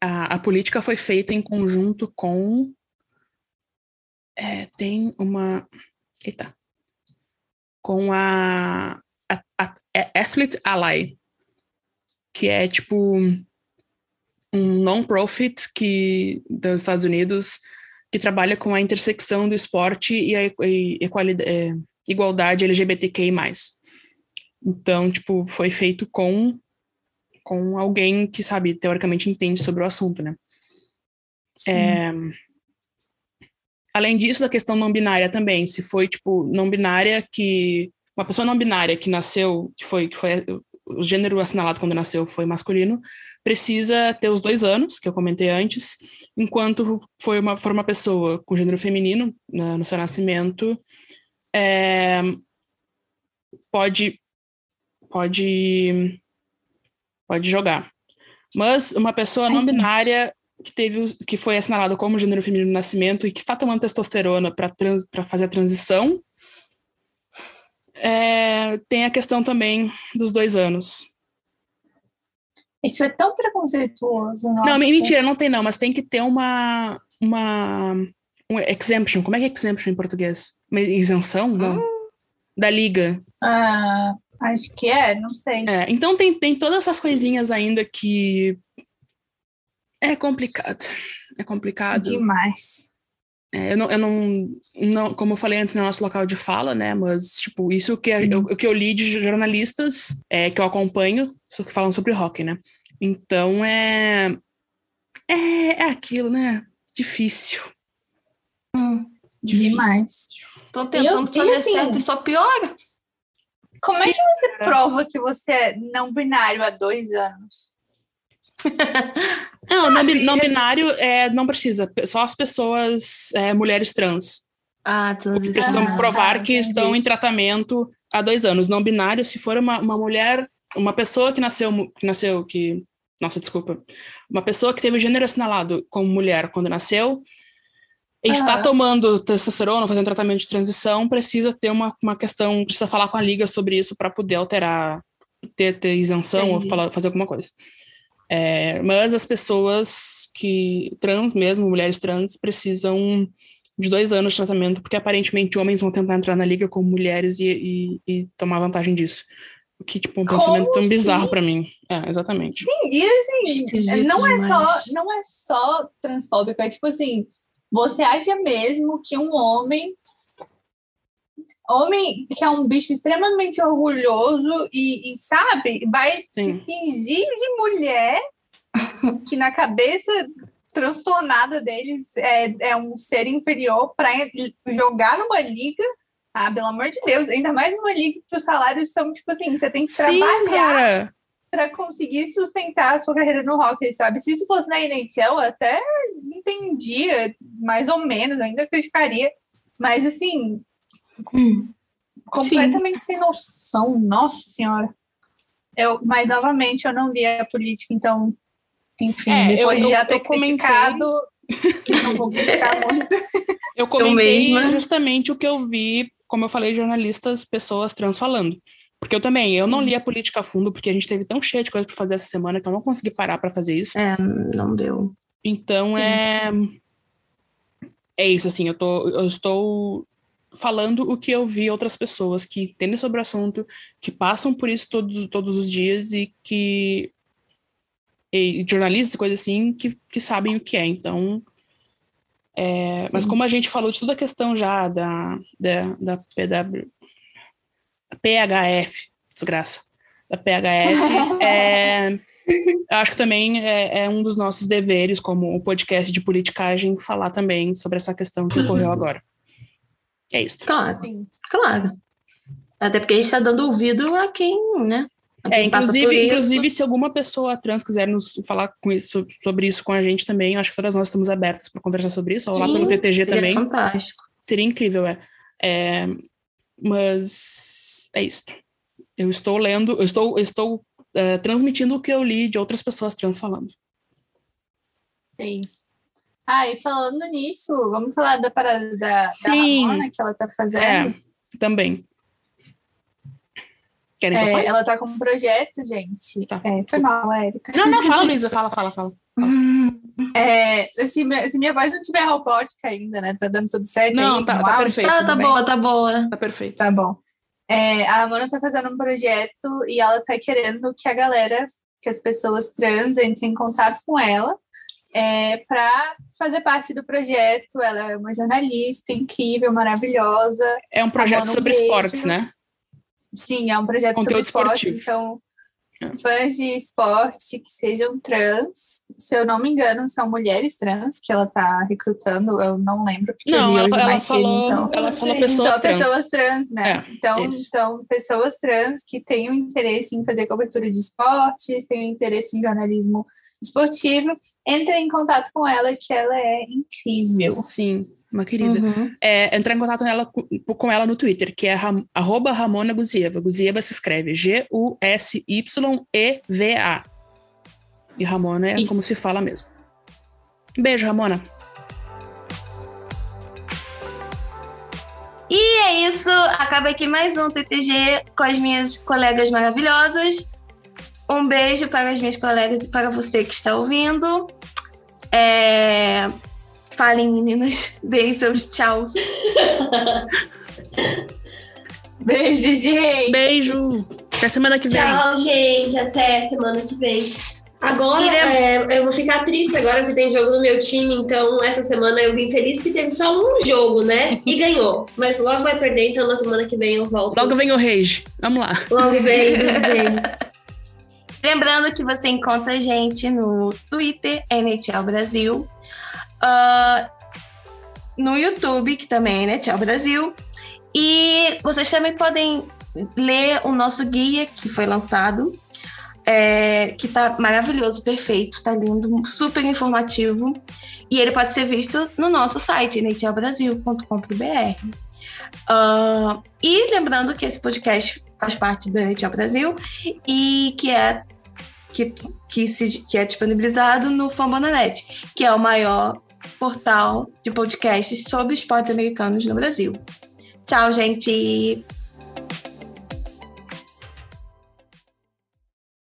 a, a política foi feita em conjunto com. é, tem uma. Eita. Com a, a, a- a Athlete Ally, que é tipo um non-profit que, dos Estados Unidos que trabalha com a intersecção do esporte e a e equalida- é, igualdade LGBTQI+. Então, tipo, foi feito com com alguém que, sabe, teoricamente entende sobre o assunto, né? É, Além disso, da questão não binária também, se foi, tipo, não binária que... Uma pessoa não binária que nasceu, que foi, que foi o gênero assinalado quando nasceu foi masculino, precisa ter os dois anos, que eu comentei antes, enquanto foi uma, for uma pessoa com gênero feminino na- no seu nascimento, é, pode, pode, pode jogar. Mas uma pessoa não binária que teve que foi assinalado como gênero feminino no nascimento e que está tomando testosterona para fazer a transição é, tem a questão também dos dois anos. Isso é tão preconceituoso. Não, nossa. mentira, não tem não, mas tem que ter uma uma um exemption. Como é que é exemption em português? Uma isenção? Não. Da liga. Ah, acho que é, não sei. É, então tem, tem todas essas coisinhas ainda que é complicado. É complicado. Demais. É, eu não, eu não, não, como eu falei antes, no nosso local de fala, né? Mas, tipo, isso que Sim. eu, o que eu li de jornalistas é, que eu acompanho, só que falam sobre hockey, né? Então é. É, é aquilo, né? Difícil. Hum, Difícil. Demais. Tô tentando E- e fazer assim- certo e só piora. Como é que você prova que você é não binário há dois anos? Não, não, não binário é, não precisa. Só as pessoas, é, mulheres trans, Ah, tudo que precisam Ah, provar tá, que entendi. estão em tratamento há dois anos. Não binário, se for uma, uma mulher, uma pessoa que nasceu, que nasceu, que. Nossa, desculpa. Uma pessoa que teve o gênero assinalado como mulher quando nasceu, e está Aham. tomando testosterona, fazendo tratamento de transição, precisa ter uma, uma questão, precisa falar com a liga sobre isso para poder alterar, ter, ter isenção ou Entendi. falar, fazer alguma coisa. É, mas as pessoas que trans mesmo, mulheres trans, precisam de dois anos de tratamento, porque aparentemente homens vão tentar entrar na liga como mulheres e, e, e tomar vantagem disso. O que, tipo, um Como pensamento tão bizarro assim? pra mim. É, exatamente. Sim, e assim, Esquisito não é, só, não é só transfóbico, é tipo assim, você acha mesmo que um homem, homem que é um bicho extremamente orgulhoso e, e, sabe, vai Sim. se fingir de mulher, que na cabeça transtornada deles é, é um ser inferior para jogar numa liga. Ah, pelo amor de Deus, ainda mais numa liga que os salários são tipo assim, você tem que Sim, trabalhar para conseguir sustentar a sua carreira no hockey, sabe? Se isso fosse na NHL, eu até entendia, mais ou menos, ainda criticaria, mas assim, Hum. completamente sem noção, nossa senhora. Eu, mas novamente, eu não li a política, então, enfim, É, eu- depois de eu- já ter eu comentei- criticado, não vou criticar (laughs) muito. Eu comentei justamente o que eu vi, como eu falei, jornalistas, pessoas trans falando. Porque eu também, eu não li a política a fundo, porque a gente teve tão cheio de coisa para fazer essa semana que eu não consegui parar para fazer isso. É, não deu. Então Sim. é é isso assim, eu tô eu estou falando o que eu vi outras pessoas que entendem sobre o assunto, que passam por isso todos, todos os dias e que e jornalistas e coisas assim que, que sabem o que é. Então, é, mas como a gente falou de toda a questão já da da, da PW, PHF, desgraça, da PHF, (laughs) é, acho que também é, é um dos nossos deveres, como o podcast de politicagem, falar também sobre essa questão que ocorreu agora. É isso. Claro, claro. Até porque a gente está dando ouvido a quem, né? É, inclusive, inclusive, se alguma pessoa trans quiser nos falar com isso, sobre isso com a gente também, acho que todas nós estamos abertas para conversar sobre isso, ou lá Sim, pelo TTG seria também. fantástico. Seria incrível, é. É, mas é isso. Eu estou lendo, eu estou, eu estou é, transmitindo o que eu li de outras pessoas trans falando. Sim. Ah, e falando nisso, vamos falar da parada da, da Sim. Ramona que ela tá É, fazendo. também. Querem É, ela tá com um projeto, gente. Tá, É, foi mal, Érica. Não, não, fala, Luísa, fala, fala, fala. (laughs) É, se, minha- se minha voz não tiver robótica ainda, né? Tá dando tudo certo Não, aí, tá- tá perfeito. Tá, tá boa, tá boa. Tá perfeito. Tá bom. É, a Amanda tá fazendo um projeto e ela tá querendo que a galera, que as pessoas trans entrem em contato com ela é, para fazer parte do projeto. Ela é uma jornalista incrível, maravilhosa. É um projeto Ramona, um sobre beijo. esportes, né? Sim, é um projeto Conteúdo sobre esporte, esportivo. então É. fãs de esporte que sejam trans, se eu não me engano, são mulheres trans que ela tá recrutando, eu não lembro, porque eu Não, li ela, hoje ela mais cedo, falou, então. ela falou pessoas Só trans. pessoas trans, né? É, então, isso. então, pessoas trans que tenham interesse em fazer cobertura de esportes, tenham interesse em jornalismo esportivo, entrem em contato com ela, que ela é incrível. Sim, uma querida. Uhum. É, entrar em contato com, com ela no Twitter, que é ram, arroba Ramona Guzieva. Guzieva se escreve G-U-S-Y-E-V-A. E Ramona é Isso. como se fala mesmo. Beijo, Ramona. E é isso. Acaba aqui mais um TTG com as minhas colegas maravilhosas. Um beijo para as minhas colegas e para você que está ouvindo. É... Falem, meninas. (laughs) Deem seus tchauz. Beijo, gente! Beijo. Até semana que vem. Tchau, gente. Até semana que vem. Agora, é, eu vou ficar triste agora porque tem jogo no meu time, então essa semana eu vim feliz porque teve só um jogo, né? E ganhou. Mas logo vai perder, então na semana que vem eu volto. Logo vem o Rage. Vamos lá. Logo vem, logo vem. (laughs) Lembrando que você encontra a gente no Twitter, NHL Brasil, ah, no YouTube, que também é NHL Brasil, e vocês também podem ler o nosso guia que foi lançado, é, que tá maravilhoso, perfeito, tá lindo, super informativo, e ele pode ser visto no nosso site, nhlbrasil.com.br. Ah, e lembrando que esse podcast faz parte do NHL Brasil e que é que, que, se, que é disponibilizado no Fambonanet, que é o maior portal de podcasts sobre esportes americanos no Brasil. Tchau, gente!